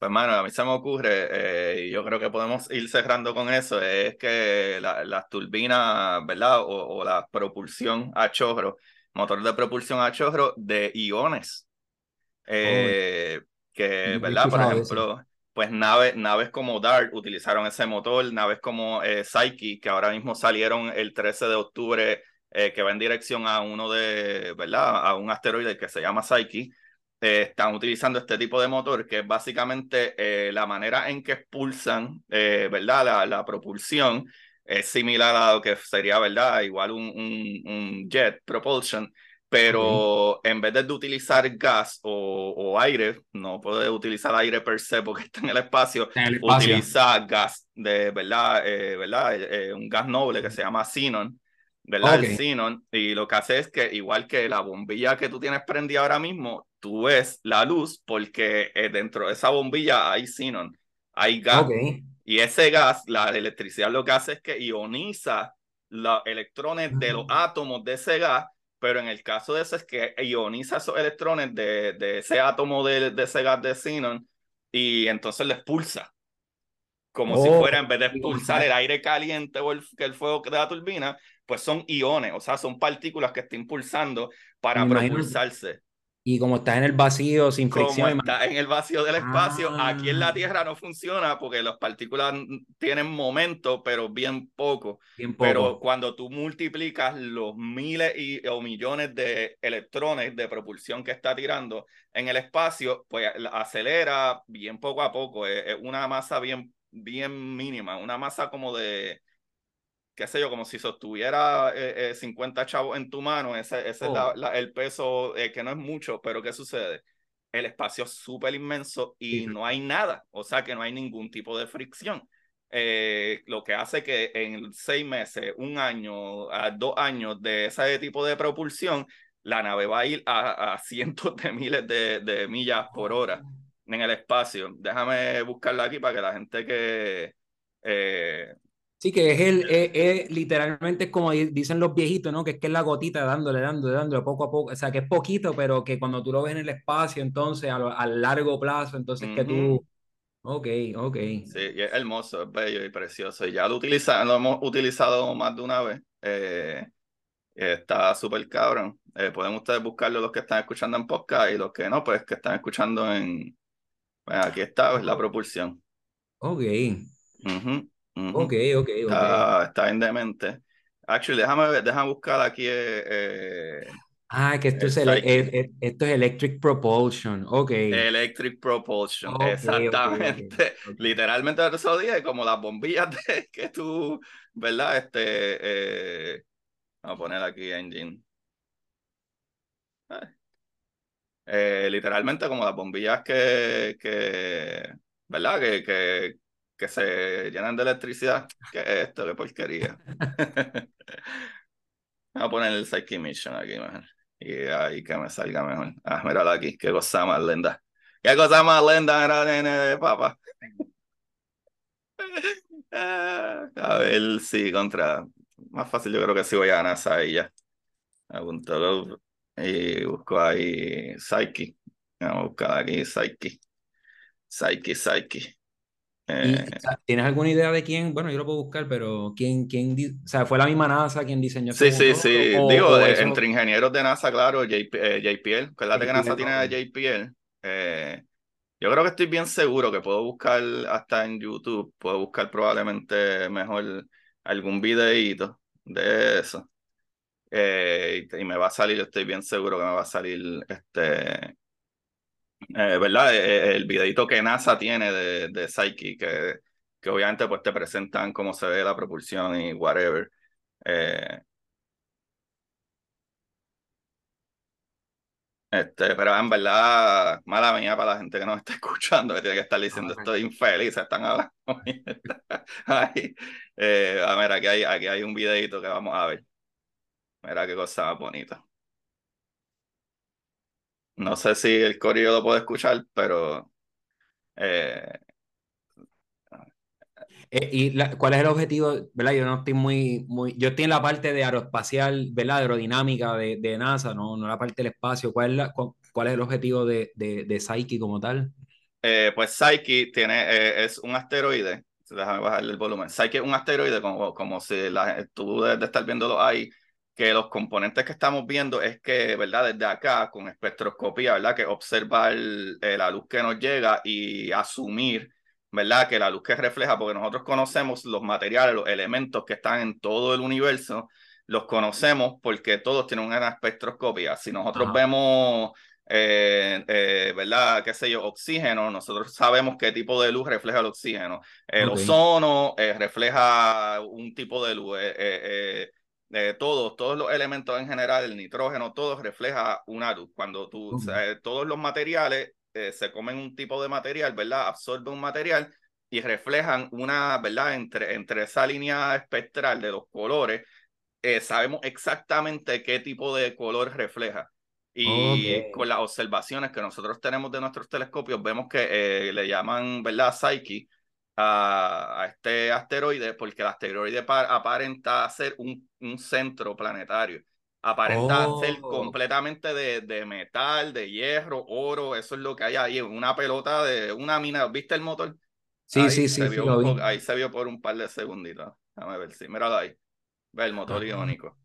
Pues, mano, a mí se me ocurre, eh, y yo creo que podemos ir cerrando con eso, es que las turbinas, ¿verdad? O, o, la propulsión a chorro, motor de propulsión a chorro de iones. Eh, que, ¿verdad? Por ejemplo, pues naves, naves como DART utilizaron ese motor, naves como eh, Psyche, que ahora mismo salieron el 13 de octubre, eh, que va en dirección a uno de, ¿verdad? A un asteroide que se llama Psyche. Eh, están utilizando este tipo de motor, que es básicamente la manera en que expulsan, ¿verdad? La, la propulsión es similar a lo que sería, ¿verdad? Igual un, un, un jet propulsion, pero en vez de utilizar gas o, o, aire, no puede utilizar aire per se porque está en el espacio, utiliza gas de, ¿verdad? Eh, ¿verdad? Eh, un gas noble que se llama xenon, ¿verdad? El xenon, y lo que hace es que igual que la bombilla que tú tienes prendida ahora mismo, tú ves la luz porque eh, dentro de esa bombilla hay xenon, hay gas. Y ese gas, la electricidad lo que hace es que ioniza los electrones de los ah. átomos de ese gas pero en el caso de ese es que ioniza esos electrones de, de ese átomo de, de, ese gas de xenon y entonces le expulsa. Como si fuera, en vez de expulsar el aire caliente o el fuego de la turbina, pues son iones, o sea, son partículas que está impulsando para propulsarse. Y como está en el vacío sin fricción. Como está en el vacío del espacio, aquí en la ah. Tierra no funciona porque las partículas tienen momento, pero bien poco. Pero cuando tú multiplicas los miles y, o millones de electrones de propulsión que está tirando en el espacio, pues acelera bien poco a poco. Es, una masa bien, bien mínima, una masa como de qué sé yo, como si sostuviera eh, 50 eh, chavos en tu mano, ese, ese es oh. el peso, eh, que no es mucho, pero ¿qué sucede? El espacio es súper inmenso y no hay nada, o sea que no hay ningún tipo de fricción. Eh, lo que hace que en seis meses, un año, a dos años de ese tipo de propulsión, la nave va a ir a, cientos de miles de, de millas por hora oh. en el espacio. Déjame buscarla aquí para que la gente que eh, Sí, que es el, es, literalmente es como dicen los viejitos, ¿no? Que es que es la gotita dándole, dándole, dándole poco a poco. O sea, que es poquito, pero que cuando tú lo ves en el espacio, entonces a, largo plazo, entonces que tú. Ok, ok. Sí, es hermoso, es bello y precioso. Y ya lo, utiliza, lo hemos utilizado más de una vez. Eh, está súper cabrón. Eh, pueden ustedes buscarlo los que están escuchando en podcast y los que no, pues que están escuchando en. Bueno, aquí está, es la propulsión. Ok. Ok, ok, ok. Está, en demente. Actually, déjame, déjame buscar aquí. Eh, eh ah, que esto es, esto es Electric Propulsion. Ok. Electric Propulsion, exactamente. Literalmente eso dije, como las bombillas de, que tú, ¿verdad? Este, eh, vamos a poner aquí engine. Eh, literalmente como las bombillas que, que ¿verdad? Que, que, que se llenan de electricidad. ¿Qué es esto? ¿Qué porquería? Voy a poner el Psyche Mission aquí, mejor. Y ahí que me salga mejor. Ah, míralo aquí. Qué cosa más linda. Qué cosa más linda era nene de papá. A ver si contra. Más fácil, yo creo que sí voy a NASA y ya. Apunto y busco ahí Psyche. Vamos a buscar aquí Psyche. Psyche, Psyche. Eh, ¿Tienes alguna idea de quién? Bueno, yo lo puedo buscar, pero ¿quién, quién, o sea, fue la misma NASA quien diseñó Sí, sí, sí. Digo, entre ingenieros de NASA, claro, JP, eh, JPL, acuérdate que NASA tiene a JPL. Eh, yo creo que estoy bien seguro que puedo buscar hasta en YouTube, puedo buscar probablemente mejor algún videíto de eso. y me va a salir, estoy bien seguro que me va a salir este eh, ¿verdad? Eh, eh, el videito que NASA tiene de, de Psyche, que, que obviamente pues te presentan cómo se ve la propulsión y whatever. este, pero en verdad, mala mía para la gente que nos está escuchando, que tiene que estar diciendo estoy infeliz, están hablando. Ay, a ver, aquí hay, aquí hay un videito que vamos a ver. Mira qué cosa más bonita. No sé si el corillo lo puede escuchar, pero. Eh, Eh, ¿Y cuál es el objetivo? ¿Verdad? Yo no estoy muy, muy, yo estoy en la parte de aeroespacial, ¿verdad? Aerodinámica de, de NASA, ¿no? no la parte del espacio. ¿Cuál es, la, cuál, es el objetivo de, de, de Psyche como tal? Eh, pues Psyche tiene, eh, es un asteroide. Déjame bajarle el volumen. Psyche es un asteroide, como, como si la, tú de estar viéndolo ahí, que los componentes que estamos viendo es que, ¿verdad? Desde acá, con espectroscopía, ¿verdad? Que observar la luz que nos llega y asumir ¿verdad? Que la luz que refleja, porque nosotros conocemos los materiales, los elementos que están en todo el universo, los conocemos porque todos tienen una espectroscopia. Si nosotros vemos, eh, eh, ¿verdad? ¿Qué sé yo? Oxígeno, nosotros sabemos qué tipo de luz refleja el oxígeno. El ozono eh, refleja un tipo de luz. Todos, todos los elementos en general, el nitrógeno, todo refleja una luz. Cuando tú, todos los materiales eh, se comen un tipo de material, ¿verdad? Absorben un material y reflejan una, ¿verdad? Entre, entre esa línea espectral de los colores, eh, sabemos exactamente qué tipo de color refleja. Y con las observaciones que nosotros tenemos de nuestros telescopios, vemos que eh, le llaman, ¿verdad? Psyche a, a, este asteroide, porque el asteroide aparenta ser un, un centro planetario aparenta ser oh. completamente de, de, metal, de hierro, oro, eso es lo que hay ahí, una pelota de una mina, ¿viste el motor? Sí, sí, sí, Ahí se vio por un par de segunditos. Déjame ver, sí, míralo ahí. Ve el motor iónico.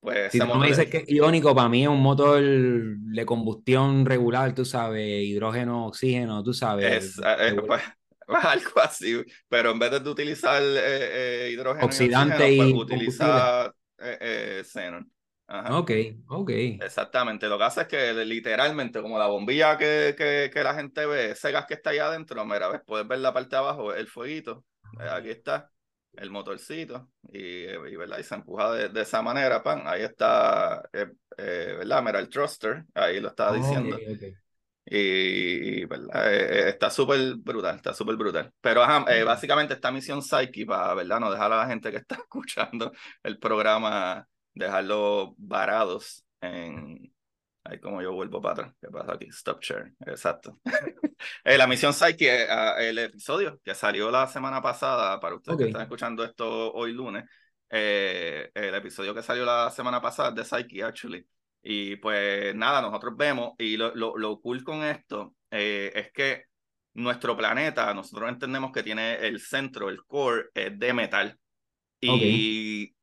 Pues si tú me dices que es iónico, para mí es un motor de combustión regular, tú sabes, hidrógeno, oxígeno, tú sabes. Es, eh, pues, algo así, pero en vez de utilizar eh, eh, hidrógeno oxidante y, pues, utiliza xenon. Ok, ok. Exactamente. Lo que hace es que literalmente, como la bombilla que, que, que, la gente ve, ese gas que está ahí adentro, mira, ves, puedes ver la parte de abajo, el fueguito. Eh, aquí está el motorcito y, y, ¿verdad? y se empuja de, de, esa manera, pan. Ahí está, eh, eh, ¿verdad? Mira, el thruster, ahí lo estaba diciendo. Y, ¿verdad? está súper brutal, está súper brutal. Pero ajá, básicamente esta misión Psyche, para, ¿verdad? No dejar a la gente que está escuchando el programa dejarlo varados en... Ahí como yo vuelvo para atrás. ¿Qué pasa aquí? Stop share. Exacto. Eh, la misión Psyche, eh, ah, el episodio que salió la semana pasada, para ustedes que están escuchando esto hoy lunes, eh, el episodio que salió la semana pasada de Psyche, actually. Y pues nada, nosotros vemos, y lo, lo, lo cool con esto es que nuestro planeta, nosotros entendemos que tiene el centro, el core, es de metal. Y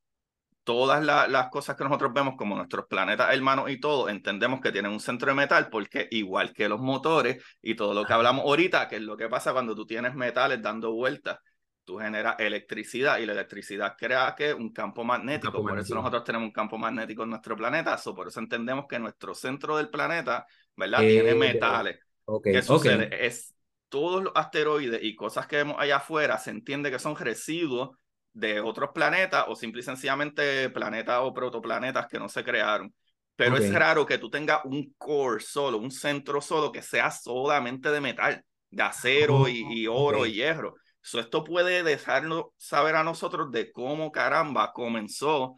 todas las cosas que nosotros vemos como nuestros planetas hermanos y todo, entendemos que tienen un centro de metal porque igual que los motores y todo lo que hablamos ahorita, que es lo que pasa cuando tú tienes metales dando vueltas, tú generas electricidad y la electricidad crea que un campo magnético, por eso nosotros tenemos un campo magnético en nuestro planeta, so, por eso entendemos que nuestro centro del planeta, ¿verdad? Tiene eh, metales. ¿Qué sucede? Es todos los asteroides y cosas que vemos allá afuera se entiende que son residuos de otros planetas o simple y sencillamente planetas o protoplanetas que no se crearon. Pero es raro que tú tengas un core solo, un centro solo que sea solamente de metal, de acero y, oh, oro y hierro. Esto puede dejarnos saber a nosotros de cómo caramba comenzó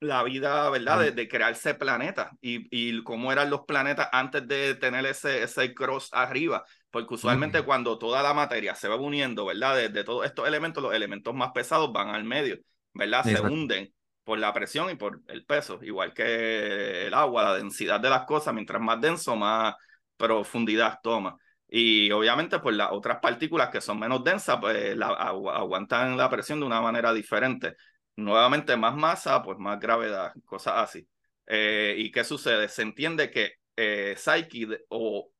la vida, ¿verdad? De, crearse planeta y, y cómo eran los planetas antes de tener ese, ese cross arriba. Porque usualmente cuando toda la materia se va uniendo, ¿verdad? De, todos estos elementos, los elementos más pesados van al medio, ¿verdad? Se hunden por la presión y por el peso, igual que el agua, la densidad de las cosas, mientras más denso, más profundidad toma. Y obviamente, pues las otras partículas que son menos densas, pues aguantan la presión de una manera diferente. Nuevamente, más masa, pues más gravedad, cosas así. Eh, ¿Y qué sucede? Se entiende que eh, Psyche o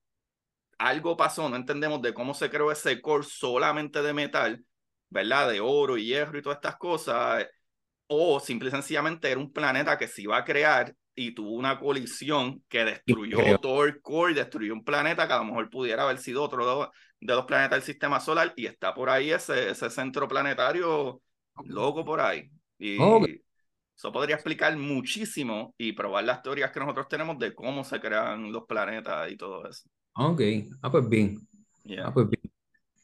algo pasó, no entendemos de cómo se creó ese core solamente de metal, ¿verdad? De oro y hierro y todas estas cosas, o simple y sencillamente era un planeta que se iba a crear y tuvo una colisión que destruyó todo el core, destruyó un planeta que a lo mejor pudiera haber sido otro de los planetas del sistema solar y está por ahí ese, ese centro planetario loco por ahí. Y eso podría explicar muchísimo y probar las teorías que nosotros tenemos de cómo se crean los planetas y todo eso. Ok, ah, pues bien. Ah, pues bien.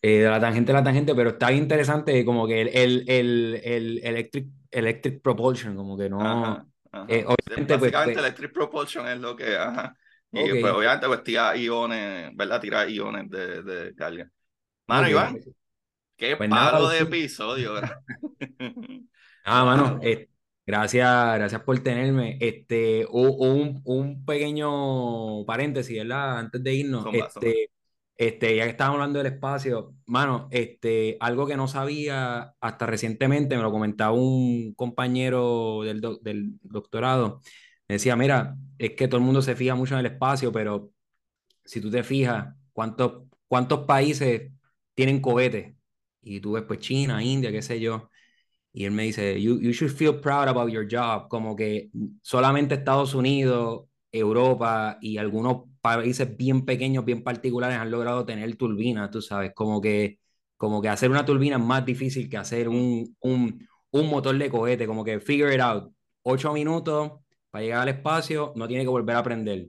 Eh, de la tangente a la tangente, pero está interesante como que el, el, el, el electric, electric propulsion, como que no. Eh, obviamente, pues, Básicamente, pues electric propulsion es lo que. Ajá. Y pues, obviamente, pues tira iones, ¿verdad? Tira iones de, de carga. Mano, Iván, Qué Pues palo nada, de sí. episodio. Ah, mano, eh, gracias, gracias por tenerme. Este, un, un pequeño paréntesis, ¿verdad? Antes de irnos, Zumba, zumba. Este, ya que estábamos hablando del espacio, mano, este, algo que no sabía hasta recientemente, me lo comentaba un compañero del, doc- del doctorado, me decía, mira, es que todo el mundo se fija mucho en el espacio, pero si tú te fijas, ¿cuántos, cuántos países tienen cohetes? Y tú ves, pues, China, India, qué sé yo. Y él me dice, you, you should feel proud about your job, como que solamente Estados Unidos, Europa y algunos países bien pequeños, bien particulares han logrado tener turbinas, tú sabes, como que, como que hacer una turbina es más difícil que hacer un, un, un motor de cohete, como que figure it out, ocho minutos para llegar al espacio, no tiene que volver a prender.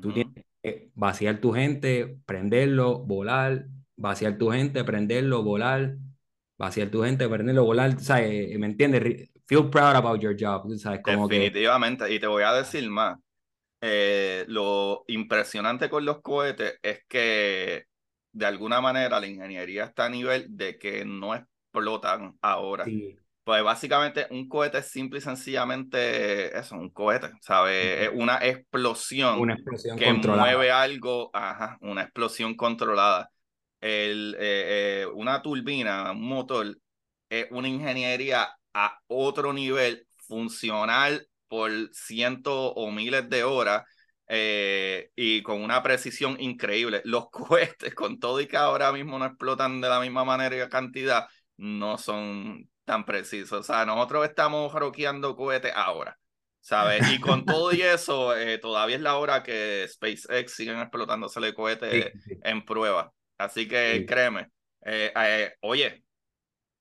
Tú tienes que vaciar tu gente, prenderlo, volar, vaciar tu gente, prenderlo, volar, vaciar tu gente, prenderlo, volar, ¿sabes? ¿Me entiendes? Feel proud about your job, tú ¿sabes? Como que... Definitivamente. Y te voy a decir más. Eh, lo impresionante con los cohetes es que de alguna manera la ingeniería está a nivel de que no explotan ahora. Sí, Pues básicamente un cohete es simple y sencillamente eso, un cohete, ¿sabes? Es una explosión una explosión que controlada. mueve algo, ajá, una explosión controlada. El, eh, eh, una turbina, un motor, es una ingeniería a otro nivel, funcional por cientos o miles de horas eh, y con una precisión increíble. Los cohetes, con todo y que ahora mismo no explotan de la misma manera y cantidad, no son tan precisos. O sea, nosotros estamos roqueando cohetes ahora. ¿Sabes? Y con todo y eso, eh, todavía es la hora que SpaceX siguen explotándose cohetes Sí, sí. en prueba. Así que Sí. créeme, eh, eh, oye,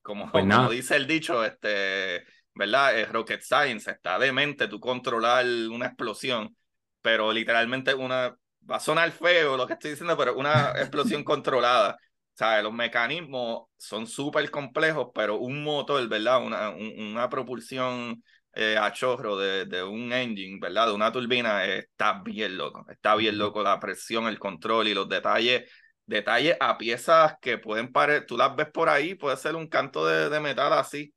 como, Pues como dice el dicho, este, ¿verdad? Eh, rocket science, está demente tú controlar una explosión, pero literalmente una, va a sonar feo lo que estoy diciendo, pero una explosión controlada. O sea, los mecanismos son súper complejos, pero un motor, ¿verdad? Una, un- una propulsión eh, a chorro de, de un engine, ¿verdad? De una turbina, eh, está bien loco. Está bien loco la presión, el control y los detalles detalles a piezas que pueden parecer, tú las ves por ahí, puede ser un canto de, de metal así.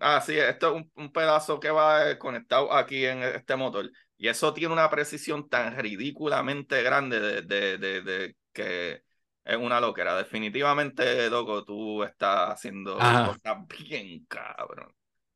Ah, sí, esto es un, un pedazo que va eh, conectado aquí en este motor. Y eso tiene una precisión tan ridículamente grande de, de, de, de que es una loquera. Definitivamente, loco, tú estás haciendo Ajá. cosas bien cabrón.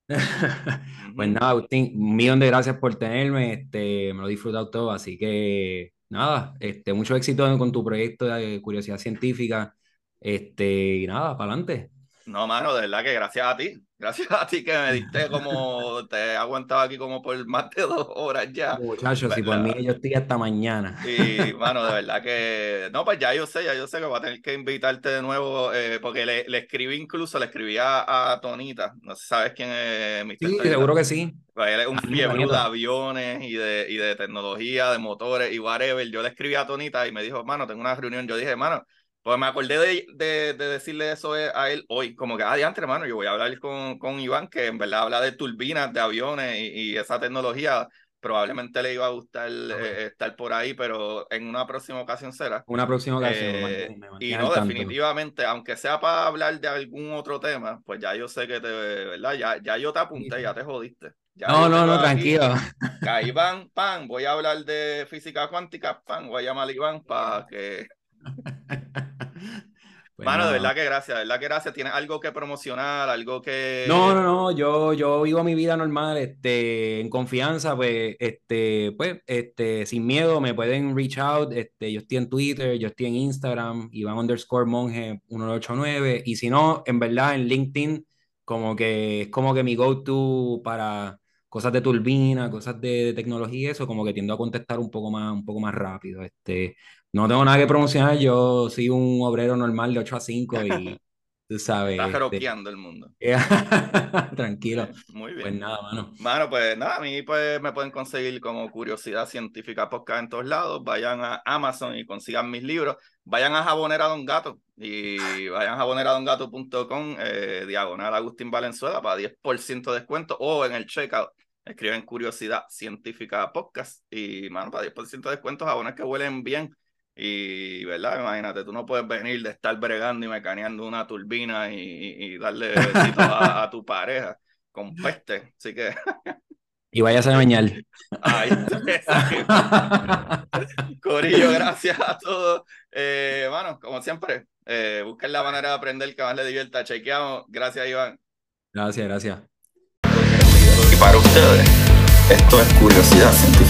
Pues nada, Agustín, un millón de gracias por tenerme, este, me lo he disfrutado todo, así que nada, este, mucho éxito con tu proyecto de curiosidad científica, este, y nada, para adelante. No, mano, de verdad que gracias a ti. Gracias a ti que me diste como, te he aguantado aquí como por más de dos horas ya. Muchachos, si por mí yo estoy hasta mañana. Y, mano, de verdad que. No, pues ya yo sé, ya yo sé que voy a tener que invitarte de nuevo, eh, porque le, le escribí incluso, le escribí a, a Tonita. No sé si sabes quién es Mr. Sí, seguro que sí. Pues él es un fiebre de aviones y de, y de tecnología, de motores y whatever. Yo le escribí a Tonita y me dijo, mano, tengo una reunión. Yo dije, mano, pues me acordé de, de, de decirle eso a él hoy, como que, ah, diantre, hermano, yo voy a hablar con, con Iván, que en verdad habla de turbinas, de aviones y, y esa tecnología. Probablemente le iba a gustar eh, estar por ahí, pero en una próxima ocasión será. Una próxima ocasión, Eh, mantienes- me y no, definitivamente, aunque sea para hablar de algún otro tema, pues ya yo sé que te, ¿verdad? Ya, ya yo te apunté, ya te jodiste. Ya No, no, no, aquí, tranquilo. ahí van, pan, voy a hablar de física cuántica, pan, voy a llamar a Iván para que... Pues Mano, de nada, verdad que gracias, de verdad que gracias. ¿Tienes algo que promocionar, algo que... No, no, no, yo, yo vivo mi vida normal, este, en confianza, pues, este, pues, este, sin miedo, me pueden reach out, este, yo estoy en Twitter, yo estoy en Instagram, Iván underscore monje 189, y si no, en verdad, en LinkedIn, como que es como que mi go-to para cosas de turbina, cosas de, de tecnología eso, como que tiendo a contestar un poco más, un poco más rápido, este, no tengo nada que promocionar, yo soy un obrero normal de 8 a 5 y, tú sabes, Estás este, roqueando el mundo. Tranquilo. Muy Pues bien. nada, mano. Mano, pues nada, a mí pues me pueden conseguir como Curiosidad Científica Podcast en todos lados. Vayan a Amazon y consigan mis libros. Vayan a Jabonera Don Gato y vayan a jaboneradongato.com, eh, diagonal Agustín Valenzuela para 10% de descuento o en el checkout. Escriben Curiosidad Científica Podcast y, mano, para 10% de descuento, jabones que huelen bien Y, ¿verdad? Imagínate, tú no puedes venir de estar bregando y mecaneando una turbina y, darle besitos a, tu pareja con peste. Así que. Y vayas a bañar. Ay, Corillo, gracias a todos. Eh, bueno, como siempre, eh, busquen la manera de aprender que más les divierta. Chequeamos. Gracias, Iván. Gracias, gracias. Y para ustedes, esto es curiosidad científica.